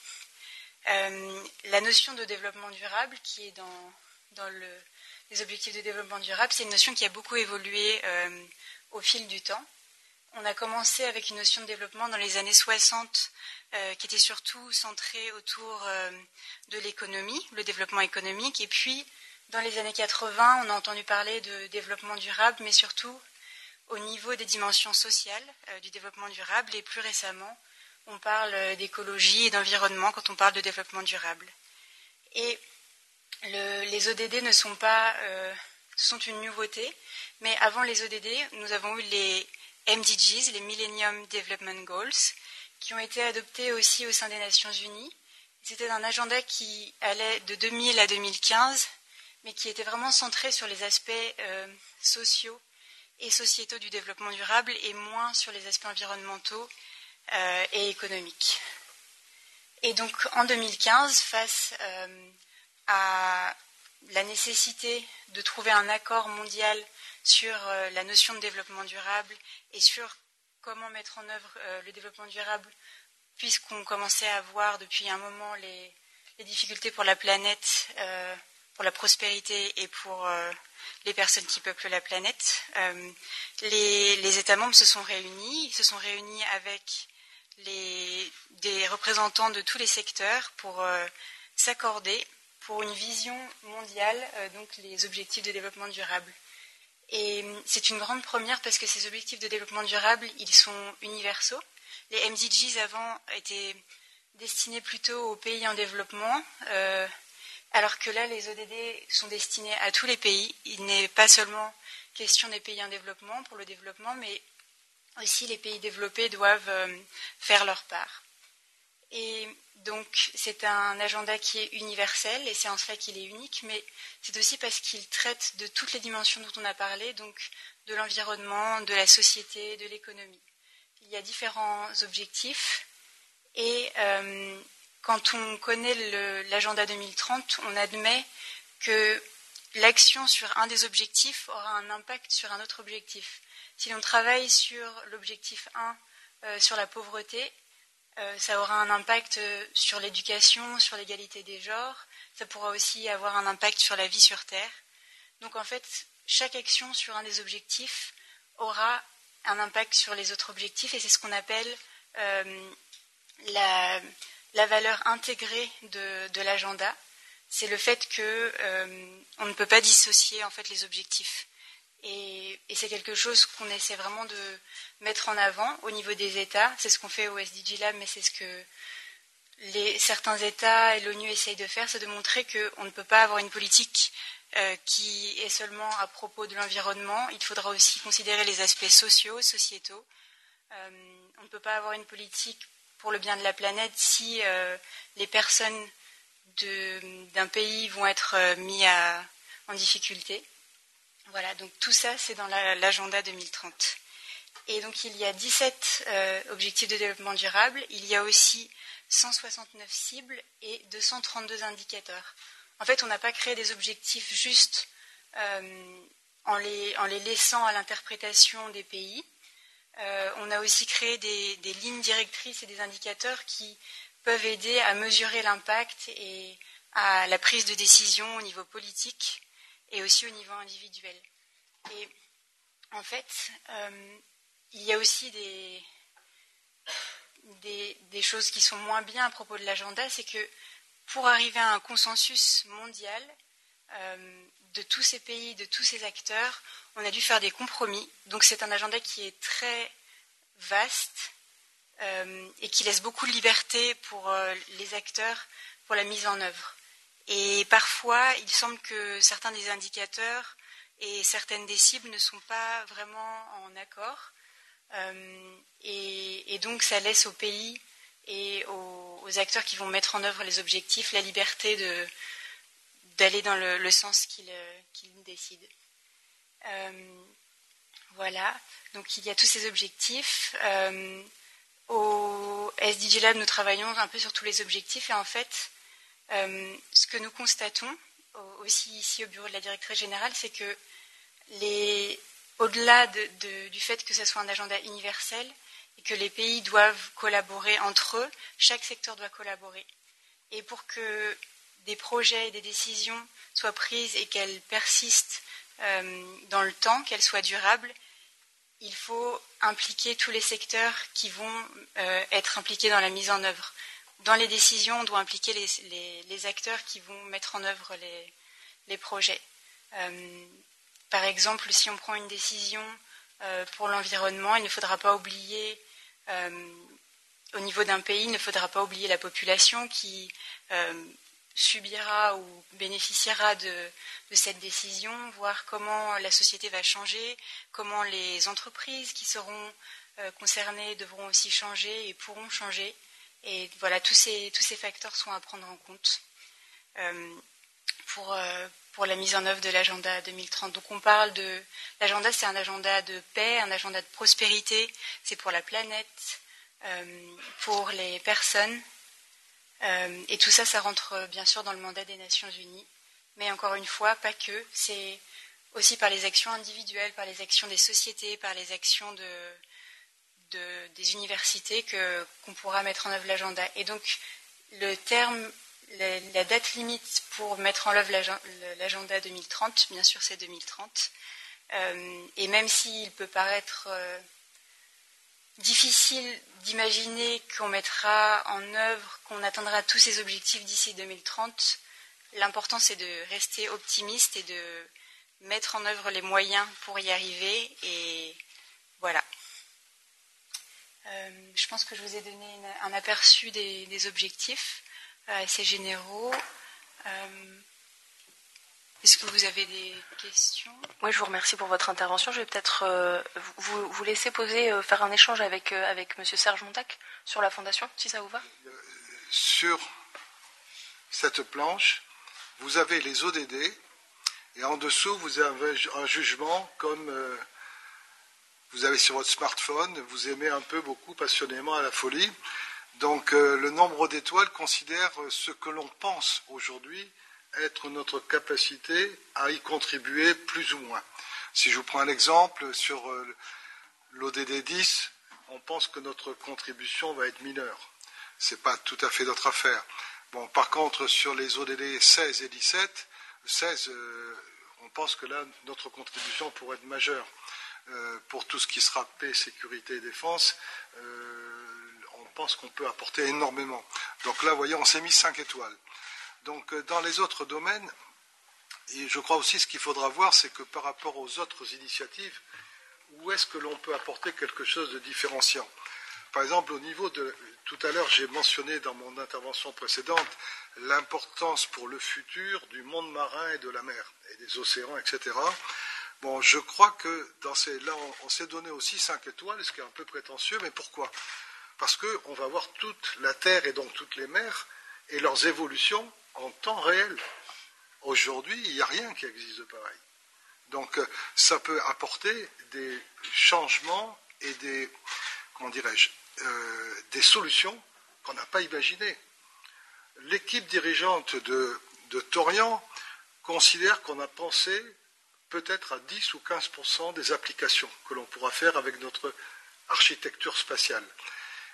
Euh, la notion de développement durable qui est dans, dans les objectifs de développement durable, c'est une notion qui a beaucoup évolué au fil du temps. On a commencé avec une notion de développement dans les années 60 qui était surtout centrée autour de l'économie, le développement économique. Et puis, dans les années 80, on a entendu parler de développement durable, mais surtout au niveau des dimensions sociales du développement durable. Et plus récemment, on parle d'écologie et d'environnement quand on parle de développement durable. Et les ODD ne sont pas euh, sont une nouveauté, mais avant les ODD, nous avons eu les MDGs, les Millennium Development Goals, qui ont été adoptés aussi au sein des Nations Unies. C'était un agenda qui allait de 2000 à 2015, mais qui était vraiment centré sur les aspects euh, sociaux et sociétaux du développement durable et moins sur les aspects environnementaux euh, et économique. Et donc en 2015, face euh, à la nécessité de trouver un accord mondial sur la notion de développement durable et sur comment mettre en œuvre le développement durable, puisqu'on commençait à voir depuis un moment les, difficultés pour la planète, pour la prospérité et pour les personnes qui peuplent la planète. Les, les, États membres se sont réunis, ils se sont réunis avec des représentants de tous les secteurs pour euh, s'accorder pour une vision mondiale, euh, donc les objectifs de développement durable. Et c'est une grande première parce que ces objectifs de développement durable, ils sont universaux. Les MDGs avant étaient destinés plutôt aux pays en développement, euh, alors que là, les ODD sont destinés à tous les pays. Il n'est pas seulement question des pays en développement pour le développement, mais aussi les pays développés doivent euh, faire leur part. Et donc c'est un agenda qui est universel et c'est en cela qu'il est unique, mais c'est aussi parce qu'il traite de toutes les dimensions dont on a parlé, donc de l'environnement, de la société, de l'économie. Il y a différents objectifs et euh, quand on connaît l'agenda 2030, on admet que l'action sur un des objectifs aura un impact sur un autre objectif. Si l'on travaille sur l'objectif 1, euh, sur la pauvreté, euh, ça aura un impact euh, sur l'éducation, sur l'égalité des genres, ça pourra aussi avoir un impact sur la vie sur Terre. Donc en fait, chaque action sur un des objectifs aura un impact sur les autres objectifs et c'est ce qu'on appelle la, valeur intégrée de, l'agenda. C'est le fait qu'on ne peut pas dissocier en fait les objectifs. Et, c'est quelque chose qu'on essaie vraiment de mettre en avant au niveau des États. C'est ce qu'on fait au SDG Lab, mais c'est ce que certains États et l'ONU essayent de faire, c'est de montrer qu'on ne peut pas avoir une politique euh, qui est seulement à propos de l'environnement. Il faudra aussi considérer les aspects sociaux, sociétaux. Euh, on ne peut pas avoir une politique pour le bien de la planète si euh, les personnes d'un pays vont être mis en difficulté. Voilà, donc tout ça, c'est dans l'agenda 2030. Et donc il y a 17 euh, objectifs de développement durable, il y a aussi 169 cibles et 232 indicateurs. En fait, on n'a pas créé des objectifs juste euh, en, les, en, les, laissant à l'interprétation des pays. Euh, on a aussi créé des, lignes directrices et des indicateurs qui peuvent aider à mesurer l'impact et à la prise de décision au niveau politique et aussi au niveau individuel. Et en fait, euh, il y a aussi des, des, choses qui sont moins bien à propos de l'agenda, c'est que pour arriver à un consensus mondial euh, de tous ces pays, de tous ces acteurs, on a dû faire des compromis. Donc c'est un agenda qui est très vaste euh, et qui laisse beaucoup de liberté pour euh, les acteurs pour la mise en œuvre. Et parfois, il semble que certains des indicateurs et certaines des cibles ne sont pas vraiment en accord. Euh, et, donc ça laisse aux pays et aux, acteurs qui vont mettre en œuvre les objectifs la liberté d'aller dans le, sens qu'ils décident. Euh, voilà, donc il y a tous ces objectifs. Euh, au SDG Lab, nous travaillons un peu sur tous les objectifs et en fait, ce que nous constatons aussi ici au bureau de la directrice générale, c'est que au-delà du fait que ce soit un agenda universel et que les pays doivent collaborer entre eux, chaque secteur doit collaborer. Et pour que des projets et des décisions soient prises et qu'elles persistent euh, dans le temps, qu'elles soient durables, il faut impliquer tous les secteurs qui vont euh, être impliqués dans la mise en œuvre. Dans les décisions, on doit impliquer les, acteurs qui vont mettre en œuvre les, projets. Euh, par exemple, si on prend une décision pour l'environnement, il ne faudra pas oublier, au niveau d'un pays, il ne faudra pas oublier la population qui subira ou bénéficiera de, cette décision, voir comment la société va changer, comment les entreprises qui seront concernées devront aussi changer et pourront changer. Et voilà, tous ces, facteurs sont à prendre en compte pour, pour la mise en œuvre de l'agenda 2030. Donc on parle de l'agenda, c'est un agenda de paix, un agenda de prospérité, c'est pour la planète, euh, pour les personnes. Euh, et tout ça, ça rentre bien sûr dans le mandat des Nations Unies. Mais encore une fois, pas que. C'est aussi par les actions individuelles, par les actions des sociétés, par les actions de, des universités qu'on pourra mettre en œuvre l'agenda. Et donc, le terme la, date limite pour mettre en œuvre l'agenda 2030, bien sûr c'est 2030. Euh, et même s'il peut paraître euh, difficile d'imaginer qu'on mettra en œuvre, qu'on atteindra tous ces objectifs d'ici 2030, l'important c'est de rester optimiste et de mettre en œuvre les moyens pour y arriver. Et voilà. Euh, je pense que je vous ai donné un aperçu des objectifs assez généraux. Euh, est-ce que vous avez des questions? Oui, je vous remercie pour votre intervention. Je vais peut-être euh, vous, vous, laisser poser, euh, faire un échange avec, avec M. Serge Montac sur la fondation, si ça vous va. Sur cette planche, vous avez les ODD et en dessous, vous avez un jugement comme vous avez sur votre smartphone. Vous aimez un peu, beaucoup, passionnément à la folie. Donc euh, le nombre d'étoiles considère ce que l'on pense aujourd'hui être notre capacité à y contribuer plus ou moins. Si je vous prends un exemple sur euh, l'ODD 10, on pense que notre contribution va être mineure. Ce n'est pas tout à fait notre affaire. Bon, par contre, sur les ODD 16 et 17, 16, euh, on pense que là, notre contribution pourrait être majeure. pour tout ce qui sera paix, sécurité et défense, pense qu'on peut apporter énormément. Donc là, vous voyez, on s'est mis 5 étoiles. Donc euh, dans les autres domaines, et je crois aussi ce qu'il faudra voir, c'est que par rapport aux autres initiatives, où est-ce que l'on peut apporter quelque chose de différenciant? Par exemple, au niveau de... Tout à l'heure, j'ai mentionné dans mon intervention précédente l'importance pour le futur du monde marin et de la mer, et des océans, etc. Bon, je crois que dans ces... là, on, s'est donné aussi 5 étoiles, ce qui est un peu prétentieux, mais pourquoi? Parce qu'on va voir toute la Terre et donc toutes les mers et leurs évolutions en temps réel. Aujourd'hui, il n'y a rien qui existe de pareil. Donc ça peut apporter des changements et des, comment dirais-je, des solutions qu'on n'a pas imaginées. L'équipe dirigeante de, de Torian considère qu'on a pensé peut-être à 10 ou 15 des applications que l'on pourra faire avec notre architecture spatiale.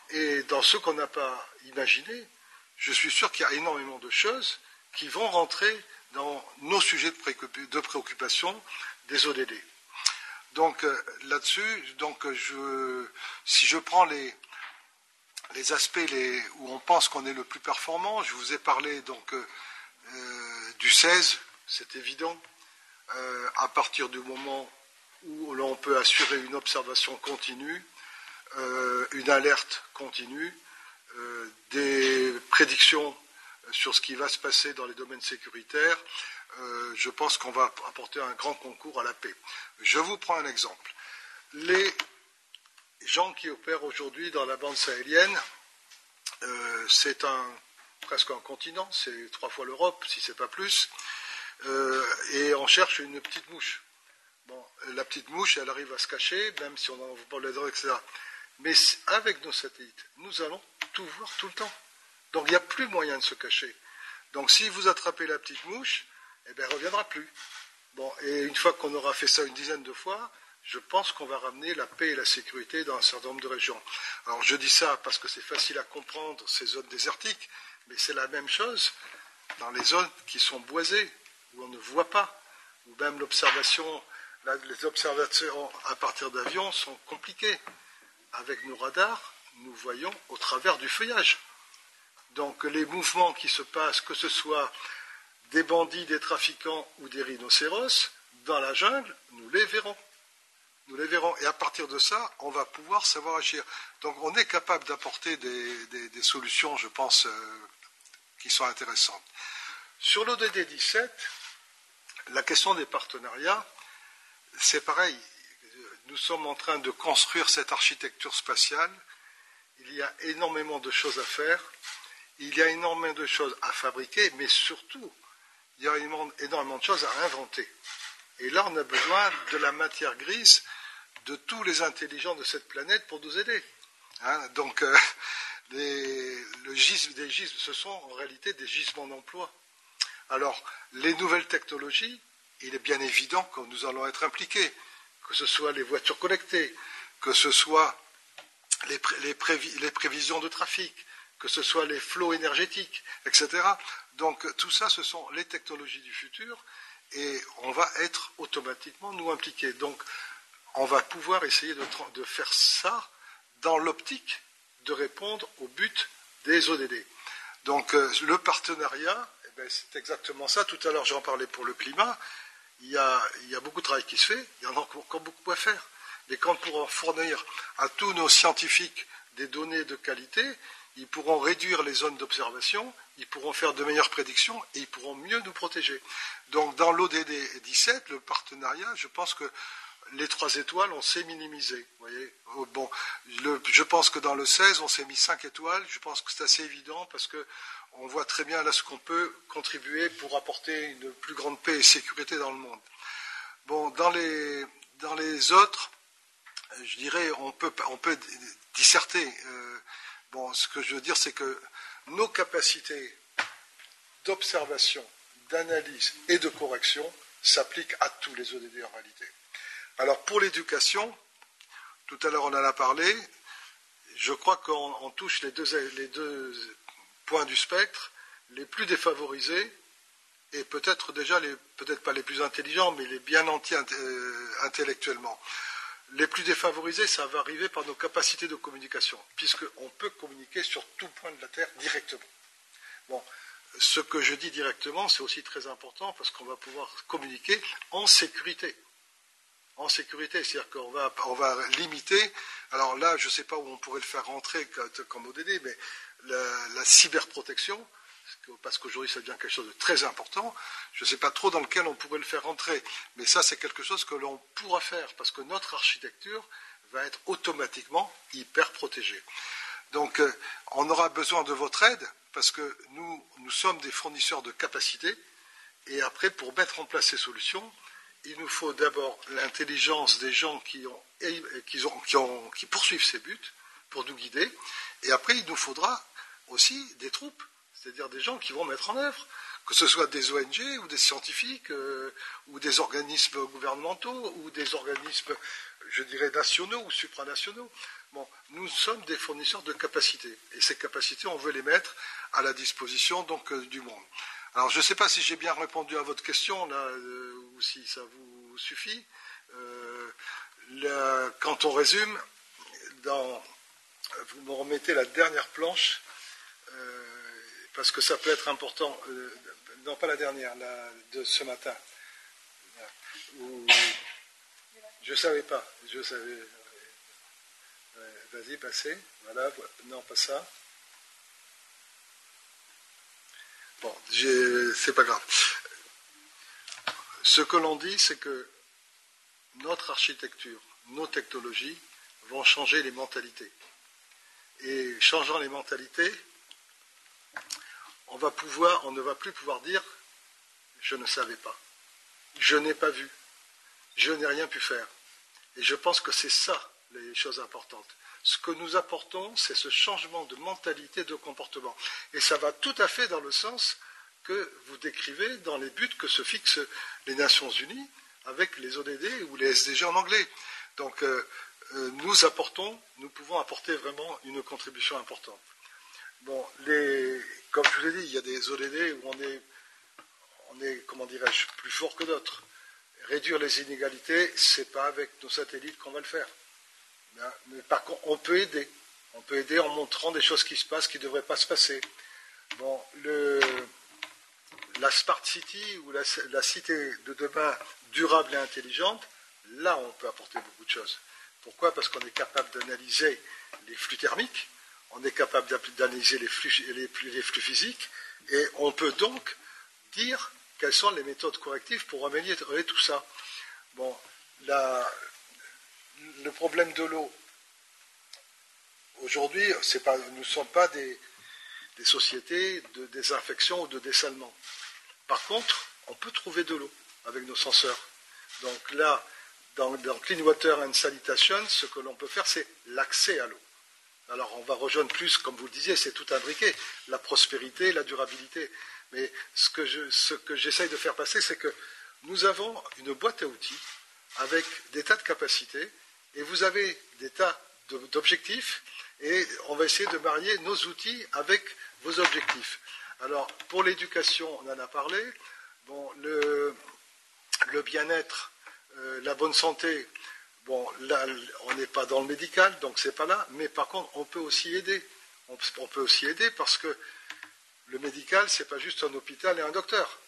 Et dans ce qu'on n'a pas imaginé, je suis sûr qu'il y a énormément de choses qui vont rentrer dans nos sujets de préoccupation des ODD. Donc euh, là-dessus, je, si je prends les, aspects où on pense qu'on est le plus performant, je vous ai parlé donc euh, euh, du 16, c'est évident, à partir du moment où l'on peut assurer une observation continue, une alerte continue, des prédictions sur ce qui va se passer dans les domaines sécuritaires, je pense qu'on va apporter un grand concours à la paix. Je vous prends un exemple. Les gens qui opèrent aujourd'hui dans la bande sahélienne, euh, c'est un, presque un continent, c'est trois fois l'Europe, si ce n'est pas plus, euh, et on cherche une petite mouche. Bon, la petite mouche, elle arrive à se cacher, même si on en les dents, etc. Mais avec nos satellites, nous allons tout voir tout le temps. Donc il n'y a plus moyen de se cacher. Donc si vous attrapez la petite mouche, eh bien, elle ne reviendra plus. Bon, et une fois qu'on aura fait ça une dizaine de fois, je pense qu'on va ramener la paix et la sécurité dans un certain nombre de régions. Alors je dis ça parce que c'est facile à comprendre ces zones désertiques, mais c'est la même chose dans les zones qui sont boisées, où on ne voit pas, où même l'observation, les observations à partir d'avions sont compliquées. Avec nos radars, nous voyons au travers du feuillage. Donc les mouvements qui se passent, que ce soit des bandits, des trafiquants ou des rhinocéros, dans la jungle, nous les verrons. Nous les verrons. Et à partir de ça, on va pouvoir savoir agir. Donc on est capable d'apporter des, solutions, je pense, euh, qui sont intéressantes. Sur l'ODD 17, la question des partenariats, c'est pareil. Nous sommes en train de construire cette architecture spatiale. Il y a énormément de choses à faire. Il y a énormément de choses à fabriquer, mais surtout, il y a énormément de choses à inventer. Et là, on a besoin de la matière grise de tous les intelligents de cette planète pour nous aider. Hein. donc, euh, le gisme, des ce sont en réalité des gisements d'emploi. Alors, les nouvelles technologies, il est bien évident que nous allons être impliqués, que ce soit les voitures connectées, que ce soit les, prévisions de trafic, que ce soit les flots énergétiques, etc. Donc tout ça, ce sont les technologies du futur et on va être automatiquement nous impliqués. Donc on va pouvoir essayer de, faire ça dans l'optique de répondre au but des ODD. Donc euh, le partenariat, eh ben, c'est exactement ça. Tout à l'heure, j'en parlais pour le climat. Il y, a, beaucoup de travail qui se fait, il y en a encore beaucoup à faire. Mais quand on pourra fournir à tous nos scientifiques des données de qualité, ils pourront réduire les zones d'observation, ils pourront faire de meilleures prédictions et ils pourront mieux nous protéger. Donc dans l'ODD 17, le partenariat, je pense que les trois étoiles, on s'est minimisé. Voyez oh, bon, je pense que dans le 16, on s'est mis cinq étoiles. Je pense que c'est assez évident parce que on voit très bien là ce qu'on peut contribuer pour apporter une plus grande paix et sécurité dans le monde. Bon, dans les, autres, je dirais, on peut, on peut disserter. Euh, bon, ce que je veux dire, c'est que nos capacités d'observation, d'analyse et de correction s'appliquent à tous les ODD en réalité. Alors pour l'éducation, tout à l'heure on en a parlé, je crois qu'on touche les deux, points du spectre, les plus défavorisés et peut-être déjà peut-être pas les plus intelligents, mais les bien entiers euh, intellectuellement. Les plus défavorisés, ça va arriver par nos capacités de communication, puisqu'on peut communiquer sur tout point de la Terre directement. Bon, ce que je dis directement, c'est aussi très important parce qu'on va pouvoir communiquer en sécurité. En sécurité, c'est-à-dire qu'on va, on va limiter. Alors là, je ne sais pas où on pourrait le faire rentrer comme ODD, mais la cyberprotection, parce qu'aujourd'hui ça devient quelque chose de très important. Je ne sais pas trop dans lequel on pourrait le faire rentrer, mais ça c'est quelque chose que l'on pourra faire parce que notre architecture va être automatiquement hyper protégée. Donc euh, on aura besoin de votre aide parce que nous, nous sommes des fournisseurs de capacités et après pour mettre en place ces solutions, il nous faut d'abord l'intelligence des gens qui, qui poursuivent ces buts pour nous guider, et après il nous faudra aussi des troupes, c'est-à-dire des gens qui vont mettre en œuvre, que ce soit des ONG ou des scientifiques euh, ou des organismes gouvernementaux ou des organismes, je dirais, nationaux ou supranationaux. Bon, nous sommes des fournisseurs de capacités et ces capacités, on veut les mettre à la disposition euh, du monde. Alors, je ne sais pas si j'ai bien répondu à votre question là, euh, ou si ça vous suffit. quand on résume, vous me remettez la dernière planche parce que ça peut être important non pas la dernière, la de ce matin. je ne savais pas, je savais. Vas-y, passez. Voilà, non, pas ça. Bon, c'est pas grave. Ce que l'on dit, c'est que notre architecture, nos technologies vont changer les mentalités. Et changeant les mentalités, on va pouvoir, on ne va plus pouvoir dire je ne savais pas, je n'ai pas vu, je n'ai rien pu faire. Et je pense que c'est ça les choses importantes. Ce que nous apportons, c'est ce changement de mentalité, de comportement. Et ça va tout à fait dans le sens que vous décrivez dans les buts que se fixent les Nations Unies avec les ODD ou les SDG en anglais. Donc euh, euh, nous apportons, nous pouvons apporter vraiment une contribution importante. Bon, comme je vous l'ai dit, il y a des ODD où on est, on est comment dirais-je, plus fort que d'autres. Réduire les inégalités, ce n'est pas avec nos satellites qu'on va le faire. Mais par contre, on peut aider. On peut aider en montrant des choses qui se passent qui ne devraient pas se passer. Bon, la Smart City ou la, la, cité de demain durable et intelligente, là, on peut apporter beaucoup de choses. Pourquoi? Parce qu'on est capable d'analyser les flux thermiques, on est capable d'analyser les flux, physiques et on peut donc dire quelles sont les méthodes correctives pour améliorer tout ça. Bon, le problème de l'eau, aujourd'hui, nous ne sommes pas des, sociétés de désinfection ou de dessalement. Par contre, on peut trouver de l'eau avec nos senseurs. Donc là, dans, dans Clean Water and Sanitation, ce que l'on peut faire, c'est l'accès à l'eau. Alors on va rejoindre plus, comme vous le disiez, c'est tout imbriqué, la prospérité, la durabilité. Mais ce que j'essaye de faire passer, c'est que nous avons une boîte à outils avec des tas de capacités et vous avez des tas d'objectifs et on va essayer de marier nos outils avec vos objectifs. Alors pour l'éducation, on en a parlé. Bon, le, bien-être, euh, la bonne santé, Bon, là, on n'est pas dans le médical, donc c'est pas là, mais par contre, on peut aussi aider. On, peut aussi aider parce que le médical, c'est pas juste un hôpital et un docteur.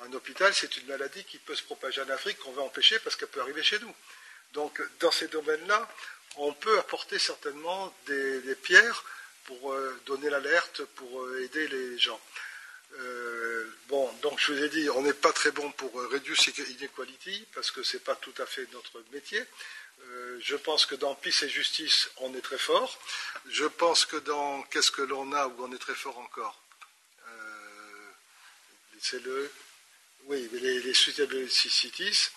Un hôpital, c'est une maladie qui peut se propager en Afrique, qu'on veut empêcher parce qu'elle peut arriver chez nous. Donc, dans ces domaines-là, on peut apporter certainement des, pierres pour euh, donner l'alerte, pour euh, aider les gens. Euh, bon, donc je vous ai dit, on n'est pas très bon pour reduce inequality parce que ce n'est pas tout à fait notre métier. Je pense que dans Peace et Justice, on est très fort. Je pense que dans Qu'est-ce que l'on a, où on est très fort encore C'est le. Oui, les, les Suitable Cities.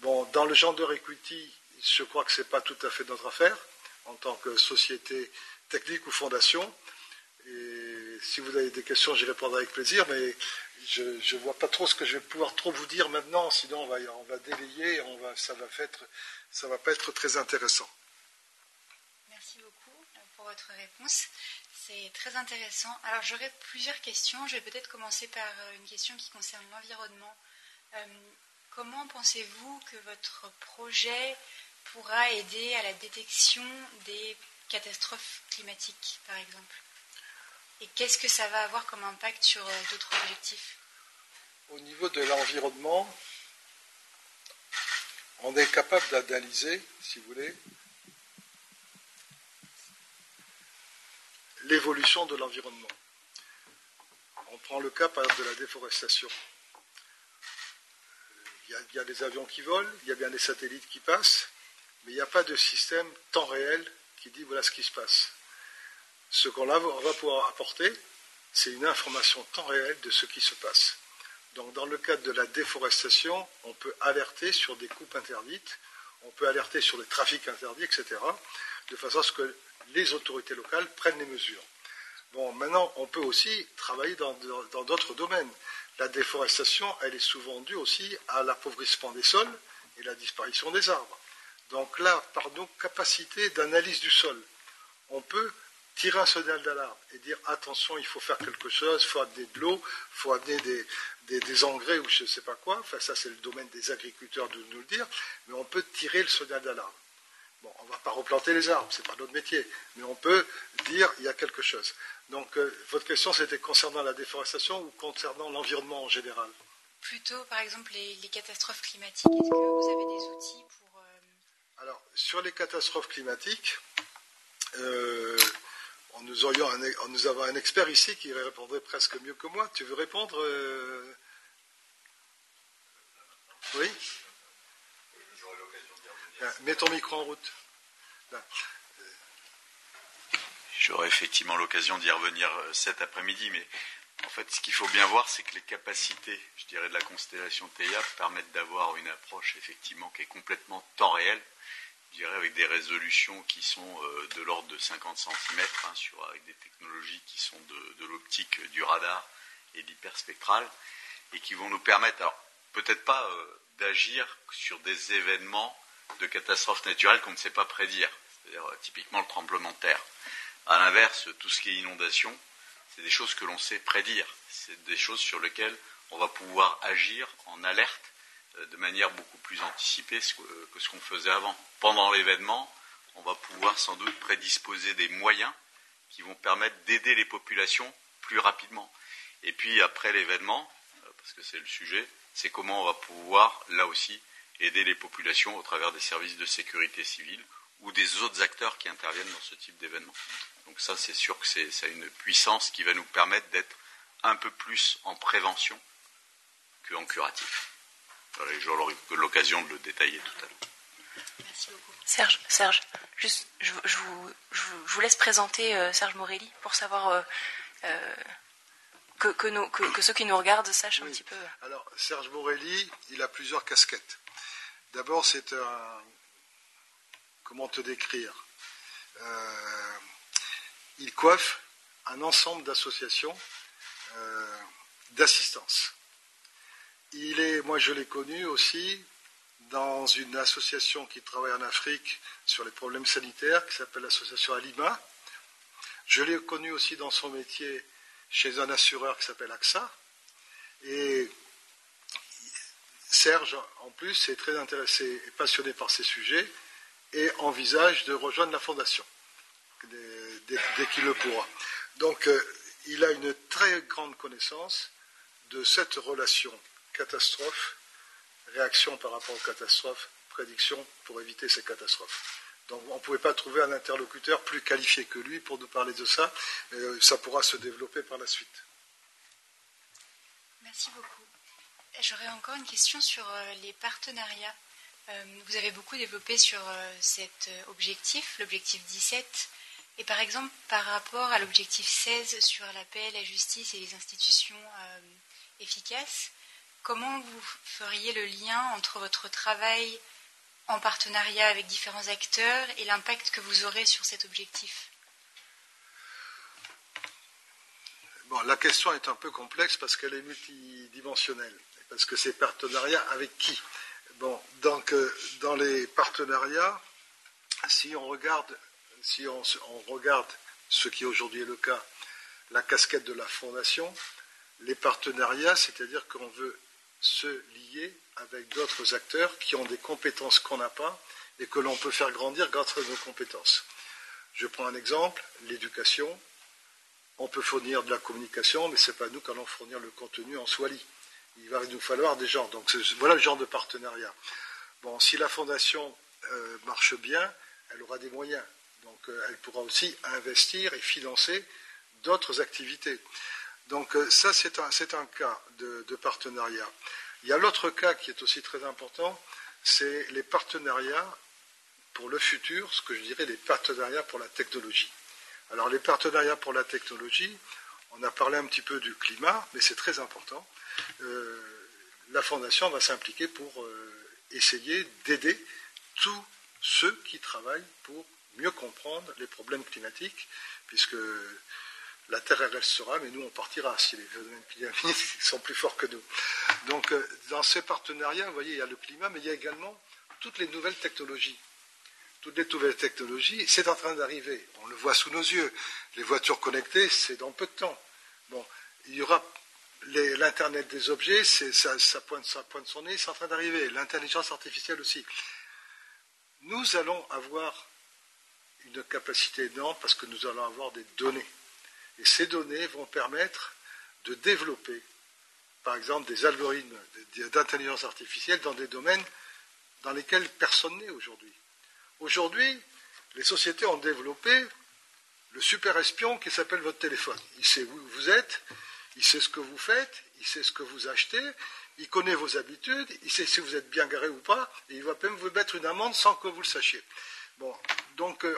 Dans le gender equity, je crois que ce n'est pas tout à fait notre affaire, en tant que société technique ou fondation. Et si vous avez des questions, j'y répondrai avec plaisir, mais je ne vois pas trop ce que je vais pouvoir trop vous dire maintenant, sinon on va, on va délayer, on va, ça ne va, va pas être très intéressant. Merci beaucoup pour votre réponse. C'est très intéressant. Alors j'aurais plusieurs questions. Je vais peut-être commencer par une question qui concerne l'environnement. Euh, comment pensez-vous que votre projet pourra aider à la détection des catastrophes climatiques, par exemple? Et qu'est-ce que ça va avoir comme impact sur euh, d'autres objectifs? Au niveau de l'environnement, on est capable d'analyser, si vous voulez, l'évolution de l'environnement. On prend le cas, par exemple, de la déforestation. Il y, a, des avions qui volent, il y a bien des satellites qui passent, mais il n'y a pas de système temps réel qui dit voilà ce qui se passe. Ce qu'on va pouvoir apporter, c'est une information temps réel de ce qui se passe. Donc dans le cadre de la déforestation, on peut alerter sur des coupes interdites, on peut alerter sur des trafics interdits, etc., de façon à ce que les autorités locales prennent les mesures. Bon, maintenant, on peut aussi travailler dans d'autres domaines. La déforestation, elle est souvent due aussi à l'appauvrissement des sols et la disparition des arbres. Donc là, par nos capacités d'analyse du sol, on peut tirer un signal d'alarme et dire attention, il faut faire quelque chose, il faut amener de l'eau, il faut amener des, engrais ou je ne sais pas quoi. Enfin, ça, c'est le domaine des agriculteurs de nous le dire, mais on peut tirer le signal d'alarme. Bon, on ne va pas replanter les arbres, ce n'est pas notre métier, mais on peut dire il y a quelque chose. Donc, euh, votre question, c'était concernant la déforestation ou concernant l'environnement en général Plutôt, par exemple, les, catastrophes climatiques. Est-ce que vous avez des outils pour... Euh, Alors, sur les catastrophes climatiques, euh, nous, aurions un, nous avons un expert ici qui répondrait presque mieux que moi. Tu veux répondre Oui? Mets ton micro en route. J'aurai effectivement l'occasion d'y revenir euh, cet après-midi, mais en fait, ce qu'il faut bien voir, c'est que les capacités, je dirais, de la constellation TEIA permettent d'avoir une approche effectivement qui est complètement temps réel, je dirais, avec des résolutions qui sont euh, de l'ordre de 50 cm, hein, avec des technologies qui sont de, l'optique, du radar et de l'hyperspectral, et qui vont nous permettre, alors peut-être pas euh, d'agir sur des événements de catastrophes naturelles qu'on ne sait pas prédire, c'est-à-dire typiquement le tremblement de terre. À l'inverse, tout ce qui est inondation, c'est des choses que l'on sait prédire. C'est des choses sur lesquelles on va pouvoir agir en alerte euh, de manière beaucoup plus anticipée que ce qu'on faisait avant. Pendant l'événement, on va pouvoir sans doute prédisposer des moyens qui vont permettre d'aider les populations plus rapidement. Et puis après l'événement, euh, parce que c'est le sujet, c'est comment on va pouvoir, là aussi, aider les populations au travers des services de sécurité civile ou des autres acteurs qui interviennent dans ce type d'événement. Donc ça, c'est sûr que ça a une puissance qui va nous permettre d'être un peu plus en prévention qu'en curatif. J'aurai l'occasion de le détailler tout à l'heure. Merci beaucoup. Serge, Serge juste, je, vous, laisse présenter euh, Serge Morelli pour savoir euh, euh, que, ceux qui nous regardent sachent un petit peu. Alors, Serge Morelli, il a plusieurs casquettes. D'abord, c'est un. Comment te décrire il coiffe un ensemble d'associations euh, d'assistance. Il est, moi je l'ai connu aussi dans une association qui travaille en Afrique sur les problèmes sanitaires, qui s'appelle l'association Alima. Je l'ai connu aussi dans son métier chez un assureur qui s'appelle AXA. Et Serge, en plus, est très intéressé et passionné par ces sujets et envisage de rejoindre la fondation dès, qu'il le pourra. Donc, euh, il a une très grande connaissance de cette relation catastrophe, réaction par rapport aux catastrophes, prédiction pour éviter ces catastrophes. Donc on ne pouvait pas trouver un interlocuteur plus qualifié que lui pour nous parler de ça. Euh, ça pourra se développer par la suite. Merci beaucoup. J'aurais encore une question sur euh, les partenariats. Vous avez beaucoup développé sur cet objectif, l'objectif 17, et par exemple, par rapport à l'objectif 16 sur la paix, la justice et les institutions euh, efficaces, comment vous feriez le lien entre votre travail en partenariat avec différents acteurs et l'impact que vous aurez sur cet objectif? Bon, la question est un peu complexe parce qu'elle est multidimensionnelle. Parce que c'est partenariat avec qui? Bon, donc euh, dans les partenariats, si on regarde si on, regarde ce qui aujourd'hui est le cas, la casquette de la fondation, les partenariats, c'est-à-dire qu'on veut se lier avec d'autres acteurs qui ont des compétences qu'on n'a pas et que l'on peut faire grandir grâce à nos compétences. Je prends un exemple, l'éducation. On peut fournir de la communication, mais ce n'est pas nous qui allons fournir le contenu en Swali. Il va nous falloir des gens. Donc voilà le genre de partenariat. Bon, si la fondation euh, marche bien, elle aura des moyens. Donc euh, elle pourra aussi investir et financer d'autres activités. Donc euh, ça, c'est un, cas de, partenariat. Il y a l'autre cas qui est aussi très important, c'est les partenariats pour le futur, ce que je dirais les partenariats pour la technologie. Alors les partenariats pour la technologie, on a parlé un petit peu du climat, mais c'est très important. La Fondation va s'impliquer pour essayer d'aider tous ceux qui travaillent pour mieux comprendre les problèmes climatiques, puisque la Terre elle restera, mais nous on partira si les phénomènes climatiques sont plus forts que nous. Donc dans ces partenariats, vous voyez, il y a le climat, mais il y a également toutes les nouvelles technologies. Toutes les nouvelles technologies, c'est en train d'arriver. On le voit sous nos yeux. Les voitures connectées, c'est dans peu de temps. Bon, il y aura l'Internet des objets, ça, pointe, pointe son nez, c'est en train d'arriver. L'intelligence artificielle aussi. Nous allons avoir une capacité énorme parce que nous allons avoir des données. Et ces données vont permettre de développer, par exemple, des algorithmes d'intelligence artificielle dans des domaines dans lesquels personne n'est aujourd'hui. Aujourd'hui, les sociétés ont développé le super espion qui s'appelle votre téléphone. Il sait où vous êtes, il sait ce que vous faites, il sait ce que vous achetez, il connaît vos habitudes, il sait si vous êtes bien garé ou pas, et il va même vous mettre une amende sans que vous le sachiez. Bon, donc euh,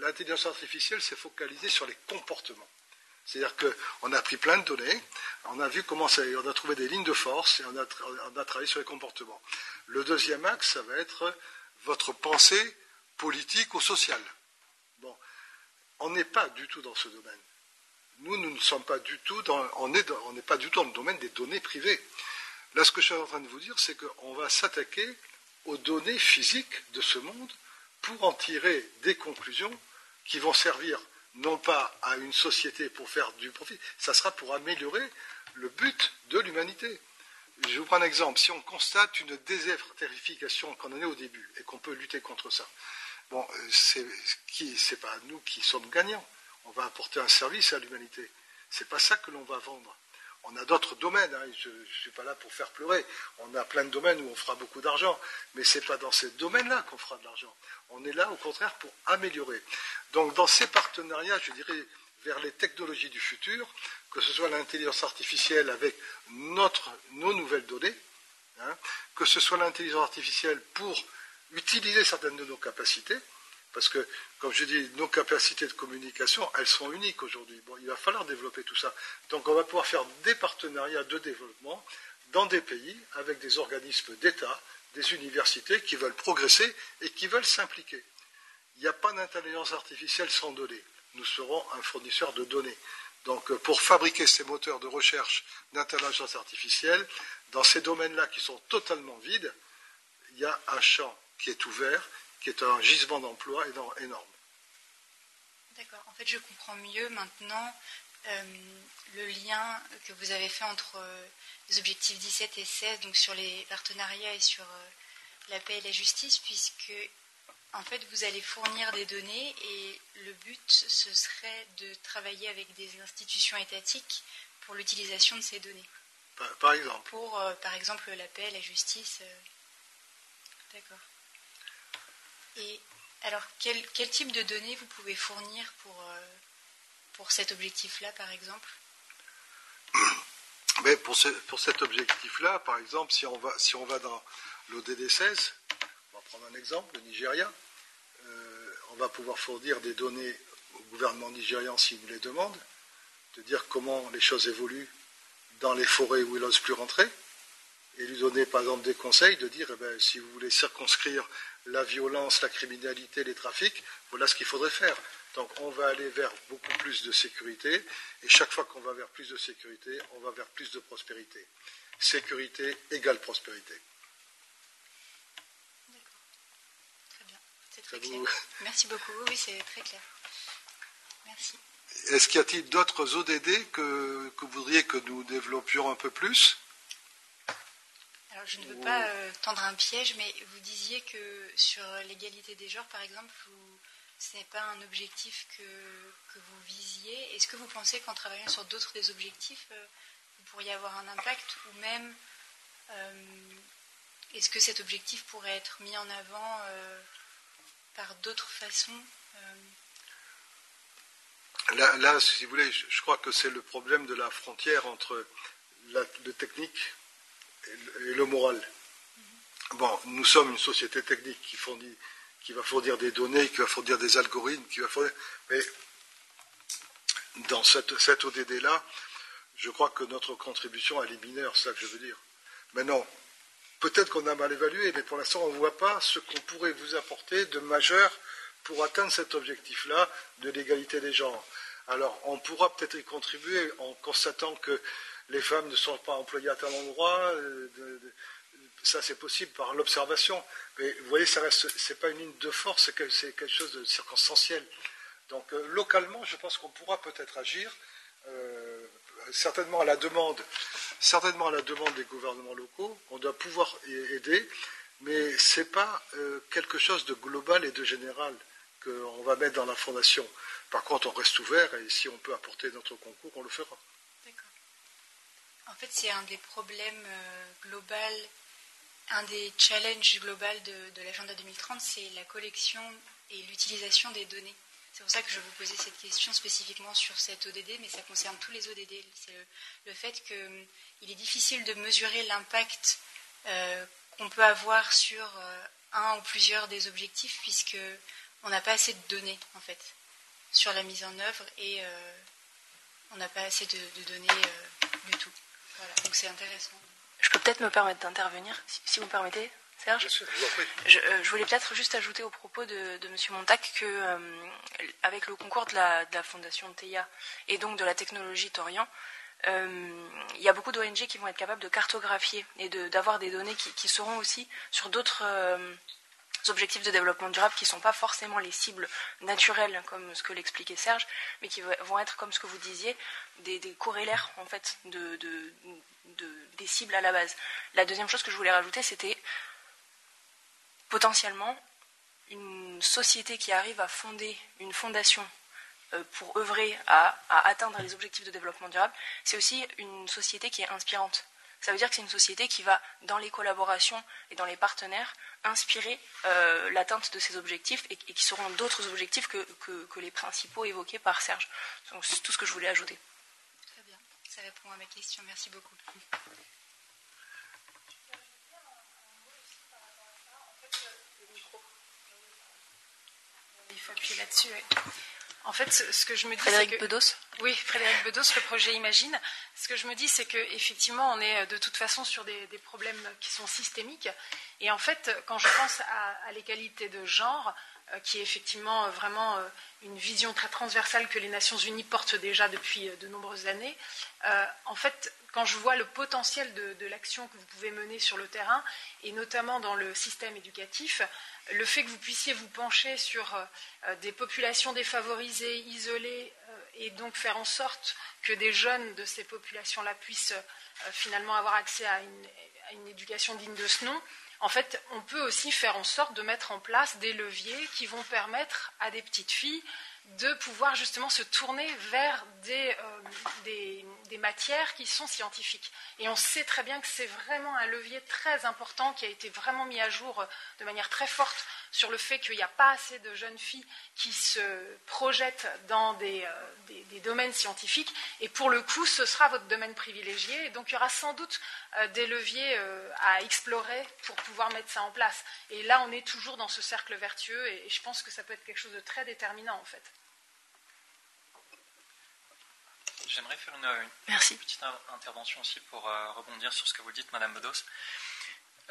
l'intelligence artificielle s'est focalisée sur les comportements. C'est-à-dire qu'on a pris plein de données, on a vu comment ça, on a trouvé des lignes de force et on a, on a travaillé sur les comportements. Le deuxième axe, ça va être votre pensée politique ou sociale. Bon, on n'est pas du tout dans ce domaine. Nous, ne sommes pas du tout dans, n'est pas du tout dans le domaine des données privées. Là, ce que je suis en train de vous dire, c'est qu'on va s'attaquer aux données physiques de ce monde pour en tirer des conclusions qui vont servir non pas à une société pour faire du profit, ça sera pour améliorer le but de l'humanité. Je vous prends un exemple. Si on constate une désertification qu'on en est au début et qu'on peut lutter contre ça, bon, c'est n'est pas nous qui sommes gagnants. On va apporter un service à l'humanité. C'est pas ça que l'on va vendre. On a d'autres domaines, hein. je ne suis pas là pour faire pleurer. On a plein de domaines où on fera beaucoup d'argent, mais ce n'est pas dans ces domaines-là qu'on fera de l'argent. On est là, au contraire, pour améliorer. Donc, dans ces partenariats, je dirais, vers les technologies du futur, que ce soit l'intelligence artificielle avec nos nouvelles données, hein, que ce soit l'intelligence artificielle pour utiliser certaines de nos capacités, parce que, comme je dis, nos capacités de communication, elles sont uniques aujourd'hui. Il va falloir développer tout ça. Donc on va pouvoir faire des partenariats de développement dans des pays avec des organismes d'État, des universités qui veulent progresser et qui veulent s'impliquer. Il n'y a pas d'intelligence artificielle sans données. Nous serons un fournisseur de données. Donc euh, pour fabriquer ces moteurs de recherche d'intelligence artificielle, dans ces domaines-là qui sont totalement vides, il y a un champ qui est ouvert qui est un gisement d'emploi énorme. D'accord. En fait, je comprends mieux maintenant euh, le lien que vous avez fait entre euh, les objectifs 17 et 16, donc sur les partenariats et sur euh, la paix et la justice, puisque en fait, vous allez fournir des données et le but, ce serait de travailler avec des institutions étatiques pour l'utilisation de ces données. Par, exemple Pour, par exemple, la paix, la justice. D'accord. Et alors, quel, type de données vous pouvez fournir pour, euh, cet objectif-là, par exemple? Pour cet objectif-là, par exemple, si on va, si on va dans l'ODD 16, on va prendre un exemple, le Nigeria, euh, on va pouvoir fournir des données au gouvernement nigérian s'il nous les demande, de dire comment les choses évoluent dans les forêts où il n'ose plus rentrer, et lui donner par exemple des conseils, de dire eh ben, si vous voulez circonscrire la violence, la criminalité, les trafics, voilà ce qu'il faudrait faire. Donc on va aller vers beaucoup plus de sécurité, et chaque fois qu'on va vers plus de sécurité, on va vers plus de prospérité. Sécurité égale prospérité. D'accord. Très bien. C'est très clair. Merci beaucoup. Oui, c'est très clair. Merci. Est-ce qu'il y a-t-il d'autres ODD que, que vous voudriez que nous développions un peu plus? Je ne veux pas euh, tendre un piège, mais vous disiez que sur l'égalité des genres, par exemple, ce n'est pas un objectif que, vous visiez. Est-ce que vous pensez qu'en travaillant sur d'autres des objectifs, euh, vous pourriez avoir un impact ou même euh, est-ce que cet objectif pourrait être mis en avant par d'autres façons là, si vous voulez, je, crois que c'est le problème de la frontière entre le technique et le moral. Bon, nous sommes une société technique qui, fournit, qui va fournir des données, qui va fournir des algorithmes, qui va fournir. Mais dans cette, ODD-là, je crois que notre contribution, elle est mineure, c'est ça que je veux dire. Maintenant, peut-être qu'on a mal évalué, mais pour l'instant, on ne voit pas ce qu'on pourrait vous apporter de majeur pour atteindre cet objectif-là de l'égalité des genres. Alors, on pourra peut-être y contribuer en constatant que les femmes ne sont pas employées à tel endroit. Euh, ça, c'est possible par l'observation. Mais vous voyez, ce n'est pas une ligne de force, c'est quelque chose de circonstanciel. Donc, euh, localement, je pense qu'on pourra peut-être agir, euh, certainement à la demande, certainement à la demande des gouvernements locaux. On doit pouvoir aider, mais ce n'est pas quelque chose de global et de général qu'on va mettre dans la fondation. Par contre, on reste ouvert et si on peut apporter notre concours, on le fera. En fait, c'est un des problèmes euh, globaux, un des challenges globaux de, l'agenda 2030, c'est la collection et l'utilisation des données. C'est pour ça que je vous posais cette question spécifiquement sur cet ODD, mais ça concerne tous les ODD. C'est le, fait qu'il euh, est difficile de mesurer l'impact euh, qu'on peut avoir sur un ou plusieurs des objectifs, puisque on n'a pas assez de données, en fait sur la mise en œuvre et euh, on n'a pas assez de, données euh, du tout. Voilà, donc c'est intéressant. Je peux peut-être me permettre d'intervenir, si, vous permettez, Serge je, euh, je, voulais peut-être juste ajouter au propos de, M. Montac que, avec le concours de la, Fondation TEIA et donc de la technologie Torian, il y a beaucoup d'ONG qui vont être capables de cartographier et d'avoir des données qui, qui, seront aussi sur d'autres objectifs de développement durable qui ne sont pas forcément les cibles naturelles, comme ce que l'expliquait Serge, mais qui vont être, comme ce que vous disiez, des, corrélaires en fait de, des cibles à la base. La deuxième chose que je voulais rajouter, c'était potentiellement une société qui arrive à fonder une fondation euh, pour œuvrer à, atteindre les objectifs de développement durable, c'est aussi une société qui est inspirante. Ça veut dire que c'est une société qui va, dans les collaborations et dans les partenaires, inspirer euh, l'atteinte de ces objectifs et, qui seront d'autres objectifs que, les principaux évoqués par Serge. c'est tout ce que je voulais ajouter. Très bien, ça répond à ma question. Merci beaucoup. Il faut appuyer là-dessus. En fait, ce que je me dis, Frédéric Bedos? Oui, Frédéric Bedos, le projet Imagine. Ce que je me dis, c'est qu'effectivement, on est de toute façon sur des, problèmes qui sont systémiques. Et en fait, quand je pense à, l'égalité de genre, euh, qui est effectivement vraiment euh, une vision très transversale que les Nations Unies portent déjà depuis euh, de nombreuses années, en fait, quand je vois le potentiel de l'action que vous pouvez mener sur le terrain, et notamment dans le système éducatif, le fait que vous puissiez vous pencher sur euh, euh, des populations défavorisées, isolées, euh, et donc faire en sorte que des jeunes de ces populations-là puissent finalement avoir accès à une, éducation digne de ce nom, en fait, on peut aussi faire en sorte de mettre en place des leviers qui vont permettre à des petites filles de pouvoir justement se tourner vers des, des, matières qui sont scientifiques. Et on sait très bien que c'est vraiment un levier très important qui a été vraiment mis à jour de manière très forte sur le fait qu'il n'y a pas assez de jeunes filles qui se projettent dans des, euh, domaines scientifiques. Et pour le coup, ce sera votre domaine privilégié. Et donc, il y aura sans doute euh, des leviers euh, à explorer pour pouvoir mettre ça en place. Et là, on est toujours dans ce cercle vertueux. Et, je pense que ça peut être quelque chose de très déterminant, en fait. J'aimerais faire une, petite intervention aussi pour rebondir sur ce que vous dites, Madame Bedos.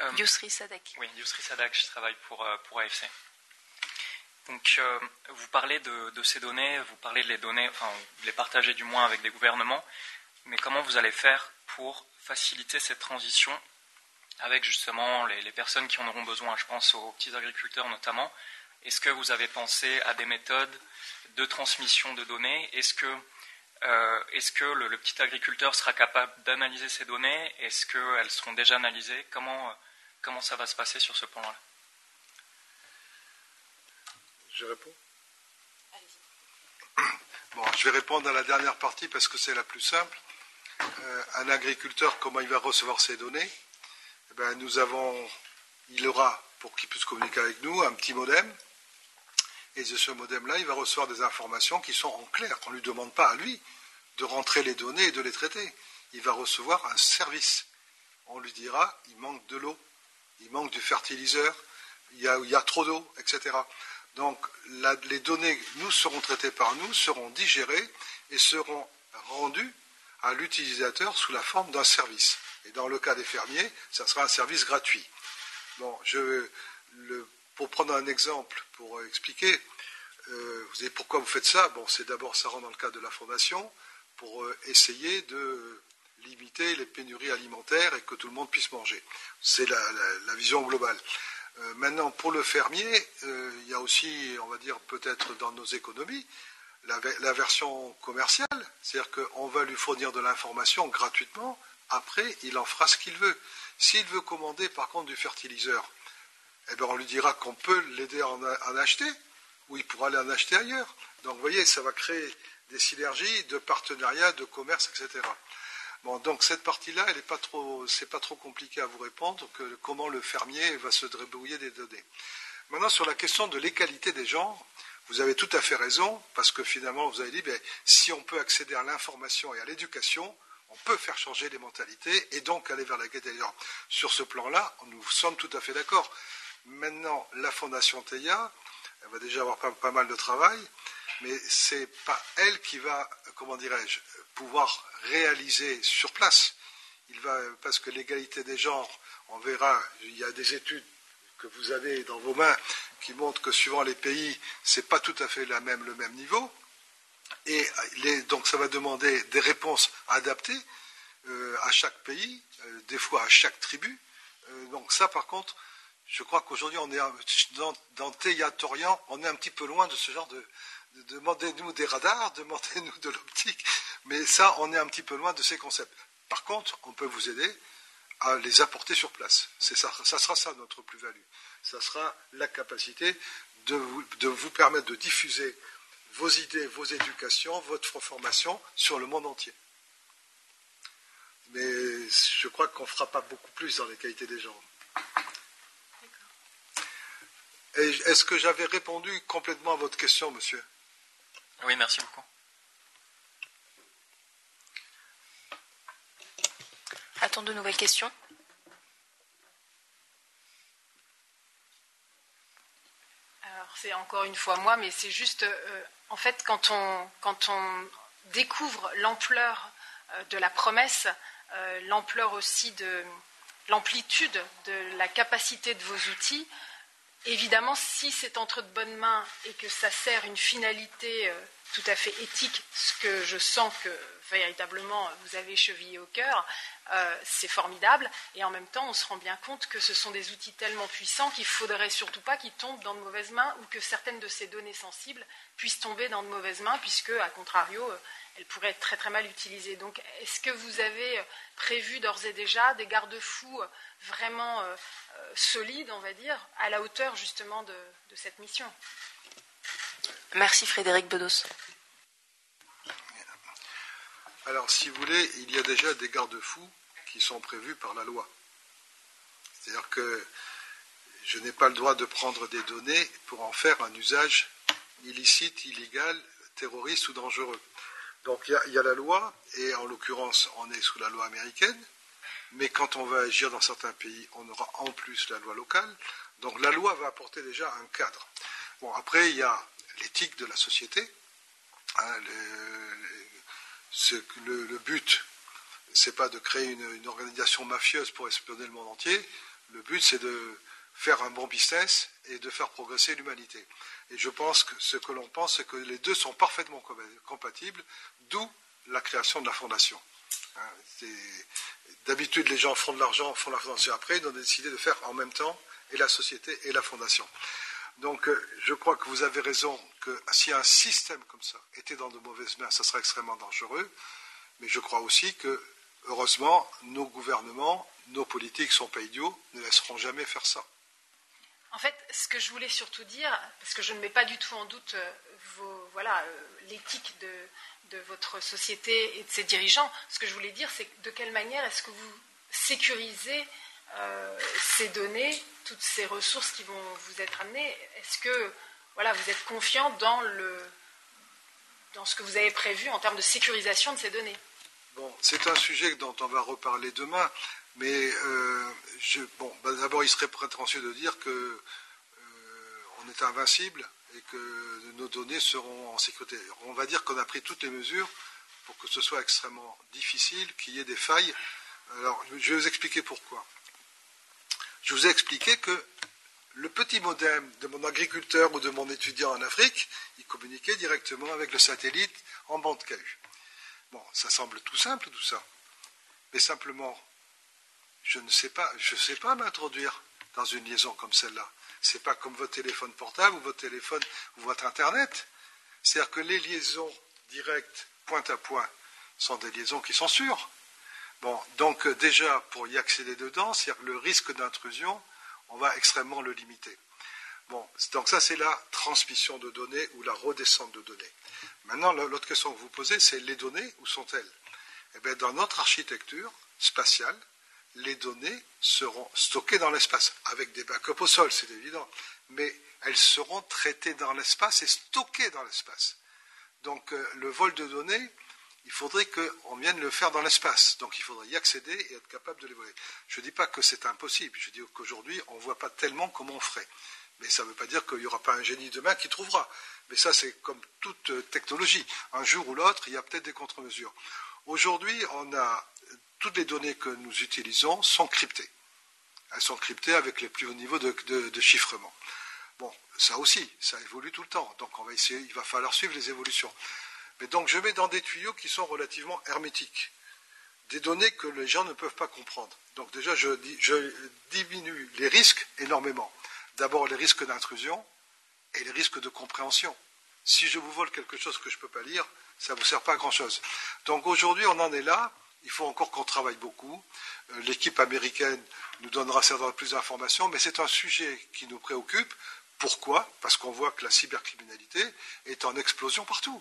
Euh, Yousri Sadak. Oui, Yousri Sadak, je travaille pour, euh, pour AFC. Donc, euh, vous parlez de, ces données, vous parlez de les données, enfin, les partager du moins avec des gouvernements, mais comment vous allez faire pour faciliter cette transition avec justement les, personnes qui en auront besoin? Je pense aux petits agriculteurs notamment. Est-ce que vous avez pensé à des méthodes de transmission de données? Est-ce que, est que le, le, petit agriculteur sera capable d'analyser ces données? Est-ce qu'elles seront déjà analysées? Comment Comment ça va se passer sur ce point-là Je réponds. Bon, je vais répondre à la dernière partie parce que c'est la plus simple. Euh, un agriculteur, comment il va recevoir ces données? Eh ben, Nous avons, il aura, pour qu'il puisse communiquer avec nous, un petit modem. Et ce modem-là, il va recevoir des informations qui sont en clair. On ne lui demande pas à lui de rentrer les données et de les traiter. Il va recevoir un service. On lui dira, il manque de l'eau il manque du fertiliseur, il y a, trop d'eau, etc. Donc les données nous seront traitées par nous, seront digérées et seront rendues à l'utilisateur sous la forme d'un service. Et dans le cas des fermiers, ça sera un service gratuit. Bon, je, pour prendre un exemple, pour expliquer, euh, vous savez pourquoi vous faites ça? Bon, c'est d'abord, ça rentre dans le cadre de la fondation, pour euh, essayer de limiter les pénuries alimentaires et que tout le monde puisse manger. C'est la, vision globale. Euh, maintenant, pour le fermier, il y a aussi, on va dire, peut-être dans nos économies, la, version commerciale, c'est-à-dire qu'on va lui fournir de l'information gratuitement, après, il en fera ce qu'il veut. S'il veut commander, par contre, du fertiliseur, eh bien, on lui dira qu'on peut l'aider à en, acheter, ou il pourra aller en acheter ailleurs. Donc, vous voyez, ça va créer des synergies de partenariat, de commerce, etc. Bon, donc cette partie-là, elle n'est pas trop, c'est pas trop compliqué à vous répondre comment le fermier va se débrouiller des données. Maintenant, sur la question de l'égalité des genres, vous avez tout à fait raison, parce que finalement, vous avez dit, ben, si on peut accéder à l'information et à l'éducation, on peut faire changer les mentalités et donc aller vers la qualité. Sur ce plan-là, nous sommes tout à fait d'accord. Maintenant, la Fondation TEIA, va déjà avoir pas, mal de travail, mais ce n'est pas elle qui va, comment dirais-je, pouvoir réaliser sur place. Il va, parce que l'égalité des genres, on verra, il y a des études que vous avez dans vos mains qui montrent que suivant les pays, ce n'est pas tout à fait même, le même niveau. Et donc ça va demander des réponses adaptées euh, à chaque pays, euh, des fois à chaque tribu. Euh, donc ça, par contre, je crois qu'aujourd'hui, on est dans, dans on est un petit peu loin de ce genre de, demandez-nous des radars, demandez-nous de l'optique, mais ça, on est un petit peu loin de ces concepts. Par contre, on peut vous aider à les apporter sur place. Ça, ça, sera ça notre plus-value. Ça sera la capacité de vous, permettre de diffuser vos idées, vos éducations, votre formation sur le monde entier. Mais je crois qu'on ne fera pas beaucoup plus dans les qualités des gens. Est-ce que j'avais répondu complètement à votre question, monsieur? Oui, merci beaucoup. Attends de nouvelles questions? Alors, c'est encore une fois moi, mais c'est juste, euh, en fait, quand on, quand on découvre l'ampleur euh, de la promesse, euh, l'ampleur aussi de l'amplitude de la capacité de vos outils, Évidemment, si c'est entre de bonnes mains et que ça sert une finalité euh, tout à fait éthique, ce que je sens que véritablement vous avez chevillé au cœur, euh, c'est formidable. Et en même temps, on se rend bien compte que ce sont des outils tellement puissants qu'il ne faudrait surtout pas qu'ils tombent dans de mauvaises mains ou que certaines de ces données sensibles puissent tomber dans de mauvaises mains, puisque, à contrario, euh, elles pourraient être très très mal utilisées. Donc, est-ce que vous avez prévu d'ores et déjà des garde-fous vraiment solide, on va dire, à la hauteur justement de, cette mission? Merci Frédéric Bedos. Alors, si vous voulez, il y a déjà des garde-fous qui sont prévus par la loi. C'est-à-dire que je n'ai pas le droit de prendre des données pour en faire un usage illicite, illégal, terroriste ou dangereux. Donc il y, a la loi, et en l'occurrence, on est sous la loi américaine, mais quand on va agir dans certains pays, on aura en plus la loi locale. Donc la loi va apporter déjà un cadre. Bon, après, il y a l'éthique de la société. Hein, le, but, c'est pas de créer une, une, organisation mafieuse pour espionner le monde entier. Le but, c'est de faire un bon business et de faire progresser l'humanité. Et je pense que ce que l'on pense, c'est que les deux sont parfaitement compatibles, d'où la création de la fondation. Hein, d'habitude, les gens font de l'argent, font la fondation après, ils ont décidé de faire en même temps et la société et la fondation. Donc, euh, je crois que vous avez raison que si un système comme ça était dans de mauvaises mains, ça serait extrêmement dangereux. Mais je crois aussi que, heureusement, nos gouvernements, nos politiques sont pas idiots, ne laisseront jamais faire ça. En fait, ce que je voulais surtout dire, parce que je ne mets pas du tout en doute euh, voilà, euh, l'éthique de, de votre société et de ses dirigeants. Ce que je voulais dire, c'est de quelle manière est-ce que vous sécurisez euh, ces données, toutes ces ressources qui vont vous être amenées Est-ce que voilà, vous êtes confiant dans, le, dans ce que vous avez prévu en termes de sécurisation de ces données? Bon, c'est un sujet dont on va reparler demain, mais euh, bon, bah, d'abord, il serait prétentieux de dire que euh, on est invincible et que nos données seront en sécurité. On va dire qu'on a pris toutes les mesures pour que ce soit extrêmement difficile, qu'il y ait des failles. Alors, je vais vous expliquer pourquoi. Je vous ai expliqué que le petit modem de mon agriculteur ou de mon étudiant en Afrique, il communiquait directement avec le satellite en bande KU. Bon, ça semble tout simple tout ça. Mais simplement, je ne sais pas, je ne sais pas m'introduire dans une liaison comme celle-là. Ce n'est pas comme votre téléphone portable ou votre téléphone ou votre Internet. C'est-à-dire que les liaisons directes, point à point, sont des liaisons qui sont sûres. Bon, donc euh, déjà, pour y accéder dedans, c'est-à-dire le risque d'intrusion, on va extrêmement le limiter. Bon, donc ça, c'est la transmission de données ou la redescente de données. Maintenant, l'autre question que vous posez, c'est les données, où sont-elles? Eh bien, dans notre architecture spatiale, les données seront stockées dans l'espace, avec des backups au sol, c'est évident, mais elles seront traitées dans l'espace et stockées dans l'espace. Donc euh, le vol de données, il faudrait qu'on vienne le faire dans l'espace. Donc il faudrait y accéder et être capable de les voler. Je ne dis pas que c'est impossible, je dis qu'aujourd'hui, on ne voit pas tellement comment on ferait. Mais ça ne veut pas dire qu'il n'y aura pas un génie demain qui trouvera. Mais ça, c'est comme toute technologie. Un jour ou l'autre, il y a peut-être des contre-mesures. Aujourd'hui, toutes les données que nous utilisons sont cryptées. Elles sont cryptées avec les plus hauts niveaux de, chiffrement. Bon, ça aussi, ça évolue tout le temps. Donc il va falloir suivre les évolutions. Mais donc je mets dans des tuyaux qui sont relativement hermétiques. Des données que les gens ne peuvent pas comprendre. Donc déjà, je, je diminue les risques énormément. D'abord les risques d'intrusion et les risques de compréhension. Si je vous vole quelque chose que je ne peux pas lire, ça ne vous sert pas à grand-chose. Donc aujourd'hui, on en est là. Il faut encore qu'on travaille beaucoup. Euh, l'équipe américaine nous donnera certainement plus d'informations, mais c'est un sujet qui nous préoccupe. Pourquoi? Parce qu'on voit que la cybercriminalité est en explosion partout.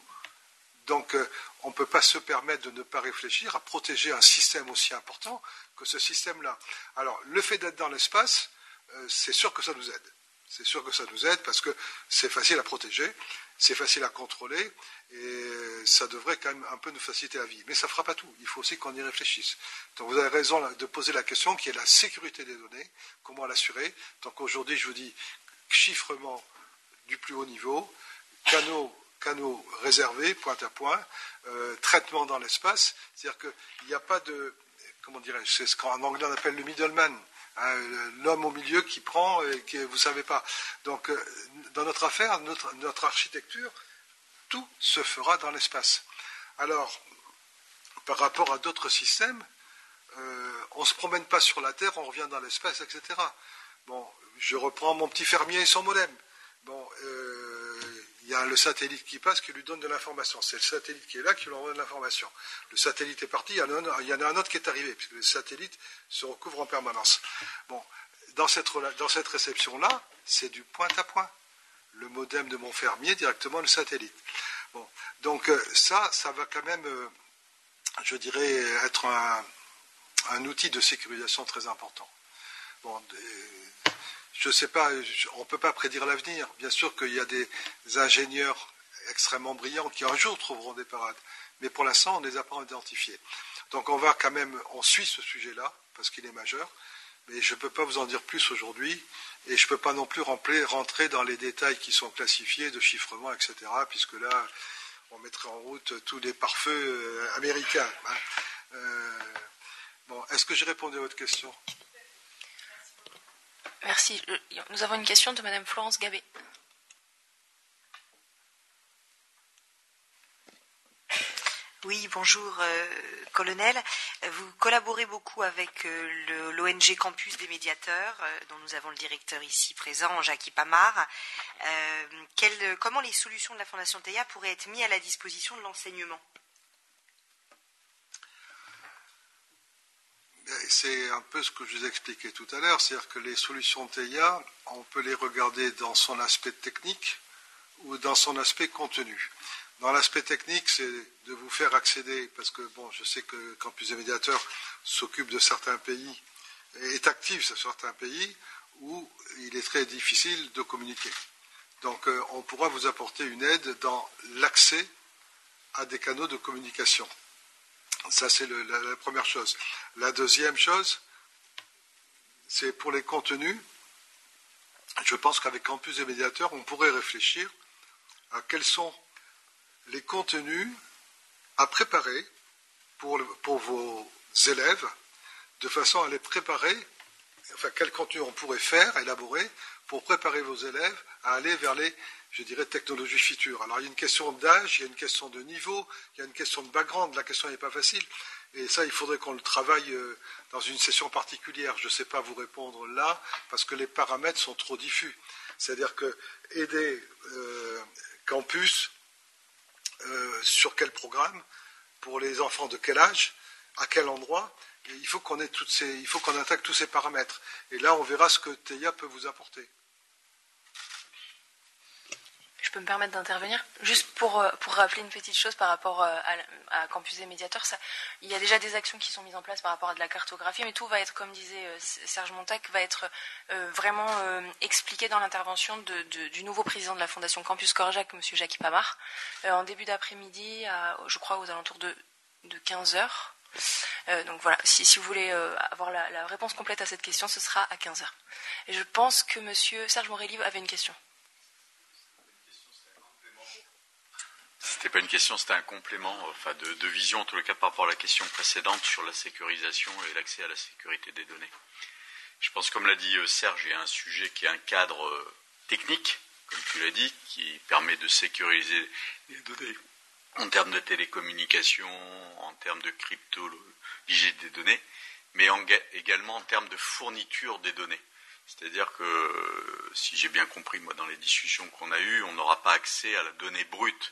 Donc euh, on ne peut pas se permettre de ne pas réfléchir à protéger un système aussi important que ce système-là. Alors le fait d'être dans l'espace, euh, c'est sûr que ça nous aide. C'est sûr que ça nous aide parce que c'est facile à protéger, c'est facile à contrôler et ça devrait quand même un peu nous faciliter la vie. Mais ça ne fera pas tout. Il faut aussi qu'on y réfléchisse. Donc vous avez raison de poser la question qui est la sécurité des données, comment l'assurer? Donc aujourd'hui, je vous dis chiffrement du plus haut niveau, canaux, canaux réservés, point à point, euh, traitement dans l'espace. C'est-à-dire qu'il n'y a pas de, comment dirais-je, c'est ce qu'en anglais on appelle le middleman. Hein, l'homme au milieu qui prend et qui vous savez pas. Donc, euh, dans notre affaire, notre, architecture, tout se fera dans l'espace. Alors, par rapport à d'autres systèmes, euh, on ne se promène pas sur la Terre, on revient dans l'espace, etc. Bon, je reprends mon petit fermier et son modem. Bon, il y a le satellite qui passe qui lui donne de l'information. C'est le satellite qui est là qui lui envoie de l'information. Le satellite est parti, il y, en a un, autre qui est arrivé, puisque les satellites se recouvrent en permanence. Bon, dans cette, dans cette réception-là, c'est du point à point. Le modem de mon fermier, directement le satellite. Bon, donc euh, ça, ça va quand même, euh, je dirais, être un, outil de sécurisation très important. Je ne sais pas, on ne peut pas prédire l'avenir. Bien sûr qu'il y a des ingénieurs extrêmement brillants qui un jour trouveront des parades, mais pour l'instant, on ne les a pas identifiés. Donc on va quand même, on suit ce sujet-là, parce qu'il est majeur, mais je ne peux pas vous en dire plus aujourd'hui, et je ne peux pas non plus rentrer dans les détails qui sont classifiés de chiffrement, etc., puisque là, on mettrait en route tous les pare-feux euh, américains. Hein. Euh, bon, est-ce que j'ai répondu à votre question? Merci. Nous avons une question de Madame Florence Gabé. Oui, bonjour, euh, colonel. Vous collaborez beaucoup avec euh, l'ONG Campus des médiateurs, euh, dont nous avons le directeur ici présent, Jacques Pamar. comment les solutions de la Fondation TEIA pourraient être mises à la disposition de l'enseignement? C'est un peu ce que je vous ai expliqué tout à l'heure, c'est-à-dire que les solutions TIA, on peut les regarder dans son aspect technique ou dans son aspect contenu. Dans l'aspect technique, c'est de vous faire accéder, parce que bon, je sais que Campus des médiateurs s'occupe de certains pays, est actif sur certains pays où il est très difficile de communiquer. Donc euh, on pourra vous apporter une aide dans l'accès à des canaux de communication. Ça, c'est la, première chose. La deuxième chose, c'est pour les contenus. Je pense qu'avec Campus et Médiateurs, on pourrait réfléchir à quels sont les contenus à préparer pour, pour vos élèves, de façon à les préparer, enfin quel contenu on pourrait faire, élaborer, pour préparer vos élèves à aller vers les, je dirais, technologies futures. Alors il y a une question d'âge, il y a une question de niveau, il y a une question de background, la question n'est pas facile. Et ça, il faudrait qu'on le travaille euh, dans une session particulière. Je ne sais pas vous répondre là, parce que les paramètres sont trop diffus. C'est-à-dire que aider euh, campus, euh, sur quel programme, pour les enfants de quel âge, à quel endroit, il faut qu'on attaque tous ces paramètres. Et là, on verra ce que TEIA peut vous apporter je peux me permettre d'intervenir Juste pour, euh, pour rappeler une petite chose par rapport euh, à, Campus des médiateurs, il y a déjà des actions qui sont mises en place par rapport à de la cartographie, mais tout va être, comme disait euh, Serge Montac, va être vraiment expliqué dans l'intervention du nouveau président de la Fondation Campus Corjac, M. Jacques Pamar, en début d'après-midi, je crois aux alentours de, de 15 heures. donc voilà, si, vous voulez avoir la, réponse complète à cette question, ce sera à 15 heures. Et je pense que M. Serge Morelli avait une question. C'était pas une question, c'était un complément enfin de, vision, en tout cas par rapport à la question précédente sur la sécurisation et l'accès à la sécurité des données. Je pense, comme l'a dit euh, Serge, il y a un sujet qui est un cadre euh, technique, comme tu l'as dit, qui permet de sécuriser les données en termes de télécommunications, en termes de cryptologie des données, mais également en termes de fourniture des données. C'est-à-dire que, si j'ai bien compris, moi, dans les discussions qu'on a eues, on n'aura pas accès à la donnée brute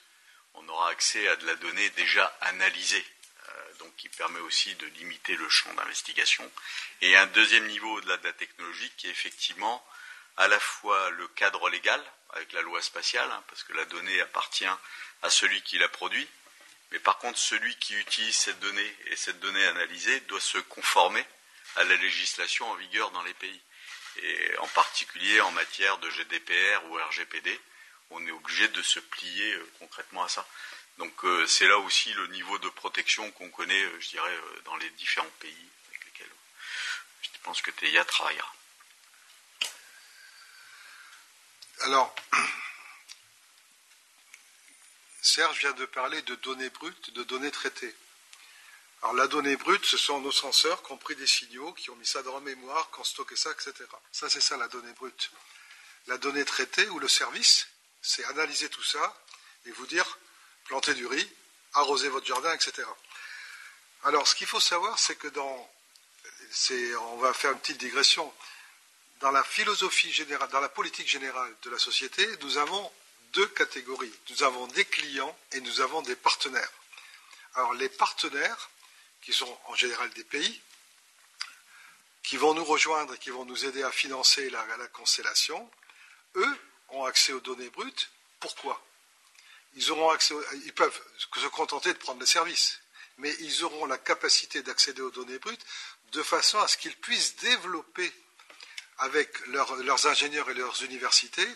on aura accès à de la donnée déjà analysée, euh, qui permet aussi de limiter le champ d'investigation. Et un deuxième niveau au-delà de la technologie qui est effectivement à la fois le cadre légal, avec la loi spatiale, hein, parce que la donnée appartient à celui qui la produit, mais par contre celui qui utilise cette donnée et cette donnée analysée doit se conformer à la législation en vigueur dans les pays, en particulier en matière de GDPR ou RGPD, on est obligé de se plier euh, concrètement à ça. Donc euh, c'est là aussi le niveau de protection qu'on connaît, euh, je dirais, dans les différents pays avec lesquels je pense que TIA travaillera. Alors, Serge vient de parler de données brutes, de données traitées. Alors la donnée brute, ce sont nos senseurs qui ont pris des signaux, qui ont mis ça dans la mémoire, qui ont stocké ça, etc. Ça, c'est ça la donnée brute. La donnée traitée ou le service, c'est analyser tout ça et vous dire plantez du riz, arrosez votre jardin, etc. Alors, ce qu'il faut savoir, c'est que dans, on va faire une petite digression, dans la philosophie générale, dans la politique générale de la société, nous avons deux catégories. Nous avons des clients et nous avons des partenaires. Alors, les partenaires, qui sont en général des pays, qui vont nous rejoindre et qui vont nous aider à financer la constellation, eux, ont accès aux données brutes. Pourquoi? Ils, auront accès ils peuvent se contenter de prendre les services, mais ils auront la capacité d'accéder aux données brutes de façon à ce qu'ils puissent développer avec leurs ingénieurs et leurs universités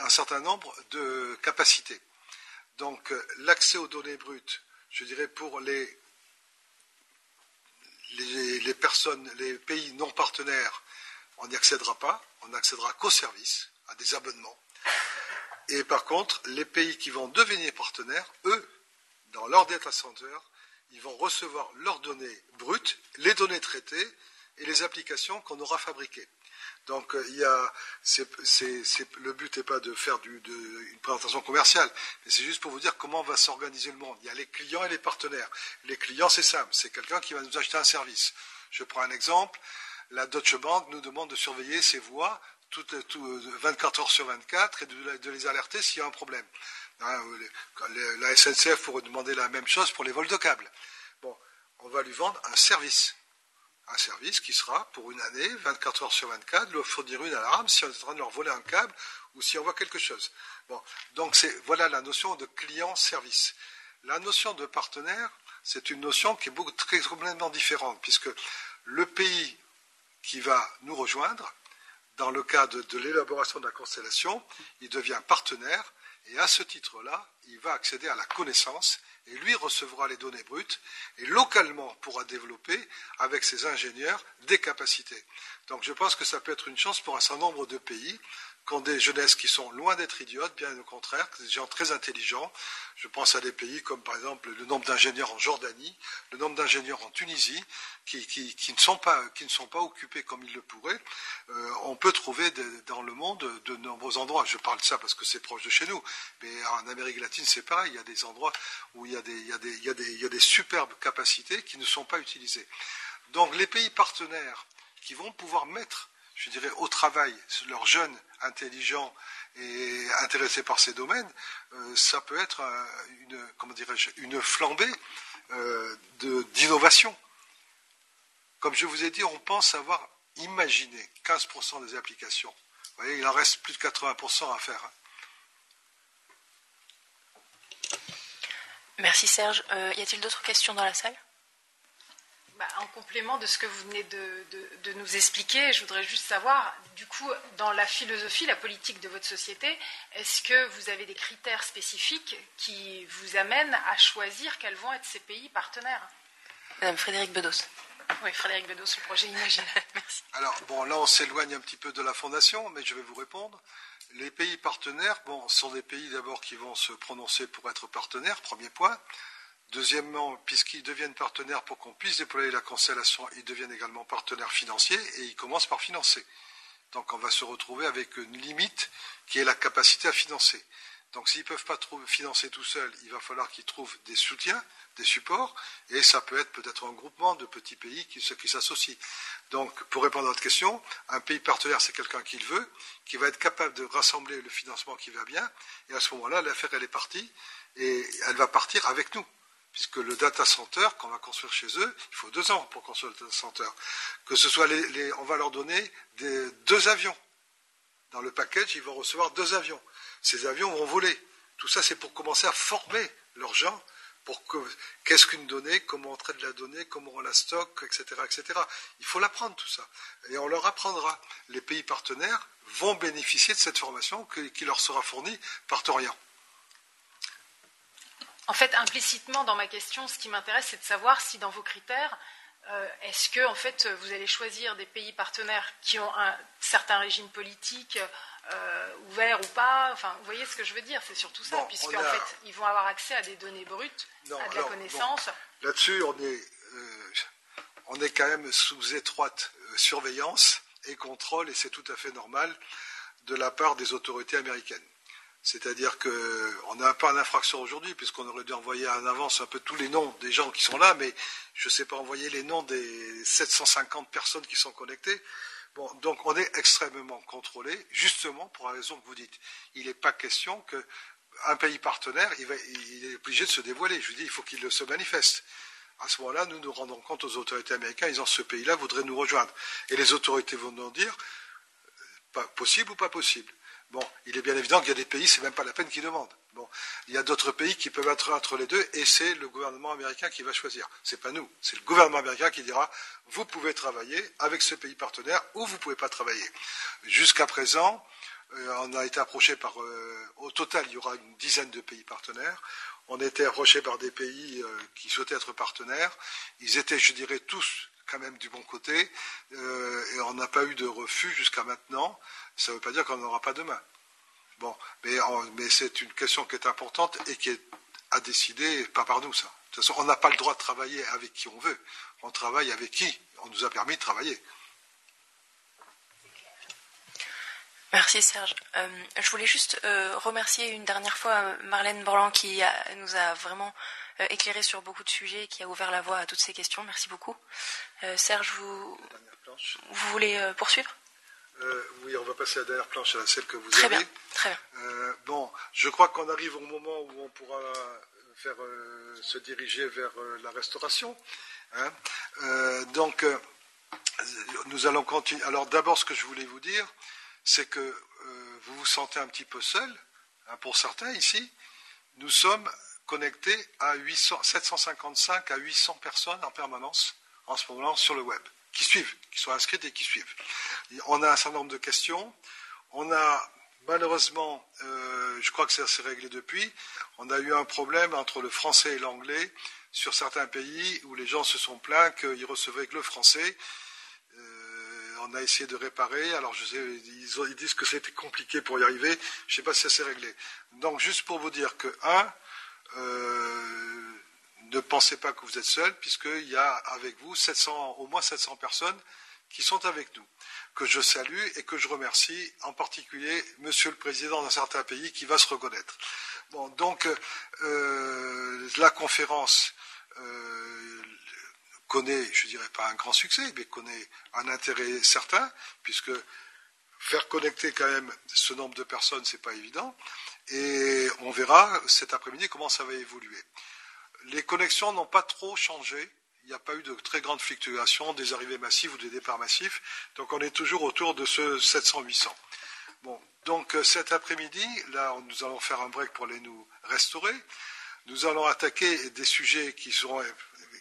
un certain nombre de capacités. Donc l'accès aux données brutes, je dirais pour les, les, les, personnes, les pays non partenaires, on n'y accédera pas, on n'accédera qu'aux services, à des abonnements. Et par contre, les pays qui vont devenir partenaires, eux, dans leur data center, ils vont recevoir leurs données brutes, les données traitées et les applications qu'on aura fabriquées. Donc, euh, il y le but n'est pas de faire une présentation commerciale, mais c'est juste pour vous dire comment va s'organiser le monde. Il y a les clients et les partenaires. Les clients, c'est simple, c'est quelqu'un qui va nous acheter un service. Je prends un exemple. La Deutsche Bank nous demande de surveiller ses voies 24 heures sur 24 et de, les alerter s'il y a un problème. Hein, la SNCF pourrait demander la même chose pour les vols de câbles. Bon, on va lui vendre un service. Un service qui sera pour une année, 24 heures sur 24, leur fournir une alarme si on est en train de leur voler un câble ou si on voit quelque chose. Bon, donc voilà la notion de client-service. La notion de partenaire, c'est une notion qui est beaucoup, très complètement différente, puisque le pays qui va nous rejoindre, dans le cadre de, l'élaboration de la constellation, il devient partenaire et à ce titre-là, il va accéder à la connaissance et lui recevra les données brutes et localement pourra développer avec ses ingénieurs des capacités. Donc je pense que ça peut être une chance pour un certain nombre de pays qui ont des jeunesses qui sont loin d'être idiotes, bien au contraire, des gens très intelligents. Je pense à des pays comme par exemple le nombre d'ingénieurs en Jordanie, le nombre d'ingénieurs en Tunisie, qui, ne sont pas, occupés comme ils le pourraient. Euh, on peut trouver dans le monde de nombreux endroits. Je parle de ça parce que c'est proche de chez nous, mais en Amérique latine c'est pareil. Il y a des endroits où il y a des superbes capacités qui ne sont pas utilisées. Donc les pays partenaires qui vont pouvoir mettre je dirais, au travail, leurs jeunes intelligents et intéressés par ces domaines, euh, ça peut être une, comment dirais-je, une flambée euh, d'innovation. Comme je vous ai dit, on pense avoir imaginé 15% des applications. Vous voyez, il en reste plus de 80% à faire. Hein. Merci Serge. Euh, y a-t-il d'autres questions dans la salle? Bah, en complément de ce que vous venez de, nous expliquer, je voudrais juste savoir, du coup, dans la philosophie, la politique de votre société, est-ce que vous avez des critères spécifiques qui vous amènent à choisir quels vont être ces pays partenaires? Madame Frédéric Bedos. Oui, Frédéric Bedos, le projet Imagine. Merci. Alors, bon, là, on s'éloigne un petit peu de la fondation, mais je vais vous répondre. Les pays partenaires, bon, sont des pays d'abord qui vont se prononcer pour être partenaires, premier point. Deuxièmement, puisqu'ils deviennent partenaires pour qu'on puisse déployer la constellation, ils deviennent également partenaires financiers et ils commencent par financer. Donc on va se retrouver avec une limite qui est la capacité à financer. Donc s'ils ne peuvent pas financer tout seuls, il va falloir qu'ils trouvent des soutiens, des supports, et ça peut être peut-être un groupement de petits pays qui, s'associent. Donc pour répondre à votre question, un pays partenaire, c'est quelqu'un qui le veut, qui va être capable de rassembler le financement qui va bien, et à ce moment-là, l'affaire, elle est partie, et elle va partir avec nous puisque le data center qu'on va construire chez eux, il faut deux ans pour construire le data center. Que ce soit les, on va leur donner deux avions. Dans le package, ils vont recevoir deux avions. Ces avions vont voler. Tout ça, c'est pour commencer à former leurs gens pour que qu'est-ce qu'une donnée, comment on traite la donnée, comment on la stocke, etc., etc. Il faut l'apprendre tout ça, et on leur apprendra. Les pays partenaires vont bénéficier de cette formation qui leur sera fournie par Torian. En fait, implicitement dans ma question, ce qui m'intéresse, c'est de savoir si dans vos critères, euh, est-ce que en fait vous allez choisir des pays partenaires qui ont un certain régime politique euh, ouvert ou pas Enfin, vous voyez ce que je veux dire C'est surtout ça, puisqu'en fait, ils vont avoir accès à des données brutes, à de la connaissance. Là-dessus, on est, euh, on est quand même sous étroite surveillance et contrôle, et c'est tout à fait normal de la part des autorités américaines. C'est-à-dire qu'on n'a pas d'infraction aujourd'hui, puisqu'on aurait dû envoyer en avance un peu tous les noms des gens qui sont là, mais je ne sais pas envoyer les noms des 750 personnes qui sont connectées. Bon, donc on est extrêmement contrôlé, justement pour la raison que vous dites. Il n'est pas question qu'un pays partenaire, il, est obligé de se dévoiler. Je vous dis, il faut qu'il se manifeste. À ce moment-là, nous nous rendons compte aux autorités américaines, ils ont ce pays-là voudrait nous rejoindre. Et les autorités vont nous dire, pas possible ou pas possible. Bon, il est bien évident qu'il y a des pays, c'est même pas la peine qu'ils demandent. Bon, il y a d'autres pays qui peuvent être entre les deux, et c'est le gouvernement américain qui va choisir. C'est pas nous, c'est le gouvernement américain qui dira vous pouvez travailler avec ce pays partenaire ou vous pouvez pas travailler. Jusqu'à présent, euh, on a été approché par, euh, au total, il y aura une dizaine de pays partenaires. On a été approché par des pays euh, qui souhaitaient être partenaires. Ils étaient, je dirais, tous quand même du bon côté, et on n'a pas eu de refus jusqu'à maintenant ça ne veut pas dire qu'on n'aura pas demain. Bon, mais, c'est une question qui est importante et qui est à décider, pas par nous, ça. De toute façon, on n'a pas le droit de travailler avec qui on veut. On travaille avec qui on nous a permis de travailler. Merci Serge. Euh, je voulais juste euh, remercier une dernière fois euh, Marlène Borland qui nous a vraiment éclairé sur beaucoup de sujets et qui a ouvert la voie à toutes ces questions. Merci beaucoup. Serge, vous voulez poursuivre? Euh, oui, on va passer à la dernière planche, à celle que vous très avez. Bien, très bien. Euh, bon, je crois qu'on arrive au moment où on pourra faire, euh, se diriger vers la restauration. Hein. donc, nous allons continuer. Alors, d'abord, ce que je voulais vous dire, c'est que vous vous sentez un petit peu seul, hein, pour certains ici. Nous sommes connectés à 800, 755 à 800 personnes en permanence en ce moment sur le web qui suivent, qui sont inscrites et qui suivent. On a un certain nombre de questions. On a malheureusement, euh, je crois que ça s'est réglé depuis. On a eu un problème entre le français et l'anglais sur certains pays où les gens se sont plaints qu'ils recevaient que le français. Euh, on a essayé de réparer. Alors, je sais, ils, disent que c'était compliqué pour y arriver. Je ne sais pas si ça s'est réglé. Donc, juste pour vous dire que, un, euh, ne pensez pas que vous êtes seul, puisqu'il y a avec vous 700, au moins 700 personnes qui sont avec nous, que je salue et que je remercie, en particulier Monsieur le Président d'un certain pays qui va se reconnaître. Donc, euh, la conférence euh, connaît, je dirais pas un grand succès, mais connaît un intérêt certain, puisque faire connecter quand même ce nombre de personnes, c'est pas évident. Et on verra cet après-midi comment ça va évoluer. Les connexions n'ont pas trop changé. Il n'y a pas eu de très grande fluctuation, des arrivées massives ou des départs massifs. Donc on est toujours autour de ce 700-800. Bon, donc euh, cet après-midi, là, nous allons faire un break pour aller nous restaurer. Nous allons attaquer des sujets qui, seront,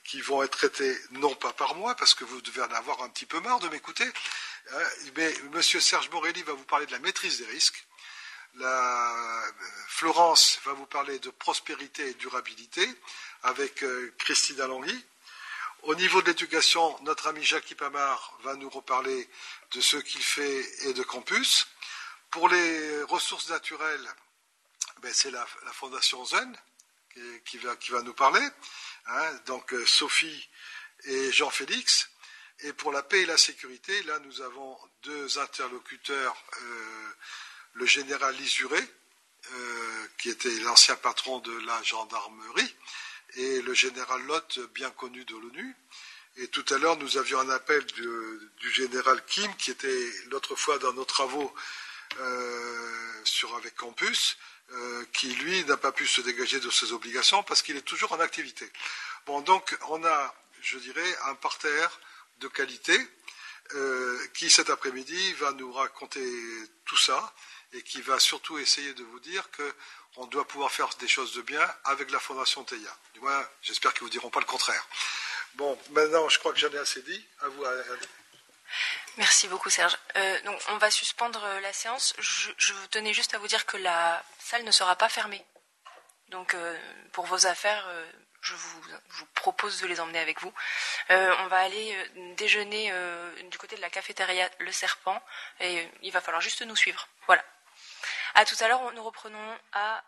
qui vont être traités non pas par moi, parce que vous devez en avoir un petit peu marre de m'écouter, hein, mais M. Serge Morelli va vous parler de la maîtrise des risques. La, Florence va vous parler de prospérité et durabilité avec euh, Christine Alonghi. Au niveau de l'éducation, notre ami Jacques Pamar va nous reparler de ce qu'il fait et de campus. Pour les ressources naturelles, ben, c'est la, Fondation Zen qui, va, nous parler. Hein. donc euh, Sophie et Jean-Félix. Et pour la paix et la sécurité, là, nous avons deux interlocuteurs. Euh, le général Lisuré, euh, qui était l'ancien patron de la gendarmerie, et le général Lott, bien connu de l'ONU. Et tout à l'heure, nous avions un appel du général Kim, qui était l'autre fois dans nos travaux euh, sur avec Campus, euh, qui lui n'a pas pu se dégager de ses obligations parce qu'il est toujours en activité. Bon, donc on a, je dirais, un parterre de qualité qui cet après-midi va nous raconter tout ça et qui va surtout essayer de vous dire qu'on doit pouvoir faire des choses de bien avec la Fondation TEIA. Du moins, j'espère qu'ils ne vous diront pas le contraire. Bon, maintenant, je crois que j'en ai assez dit. À vous. Merci beaucoup, Serge. Euh, donc, on va suspendre euh, la séance. Je, je, tenais juste à vous dire que la salle ne sera pas fermée. Donc, euh, pour vos affaires, je vous, propose de les emmener avec vous. on va aller déjeuner du côté de la cafétéria Le Serpent et il va falloir juste nous suivre. Voilà. À tout à l'heure, nous reprenons à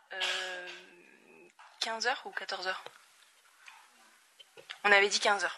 15h euh, ou 14h On avait dit 15h.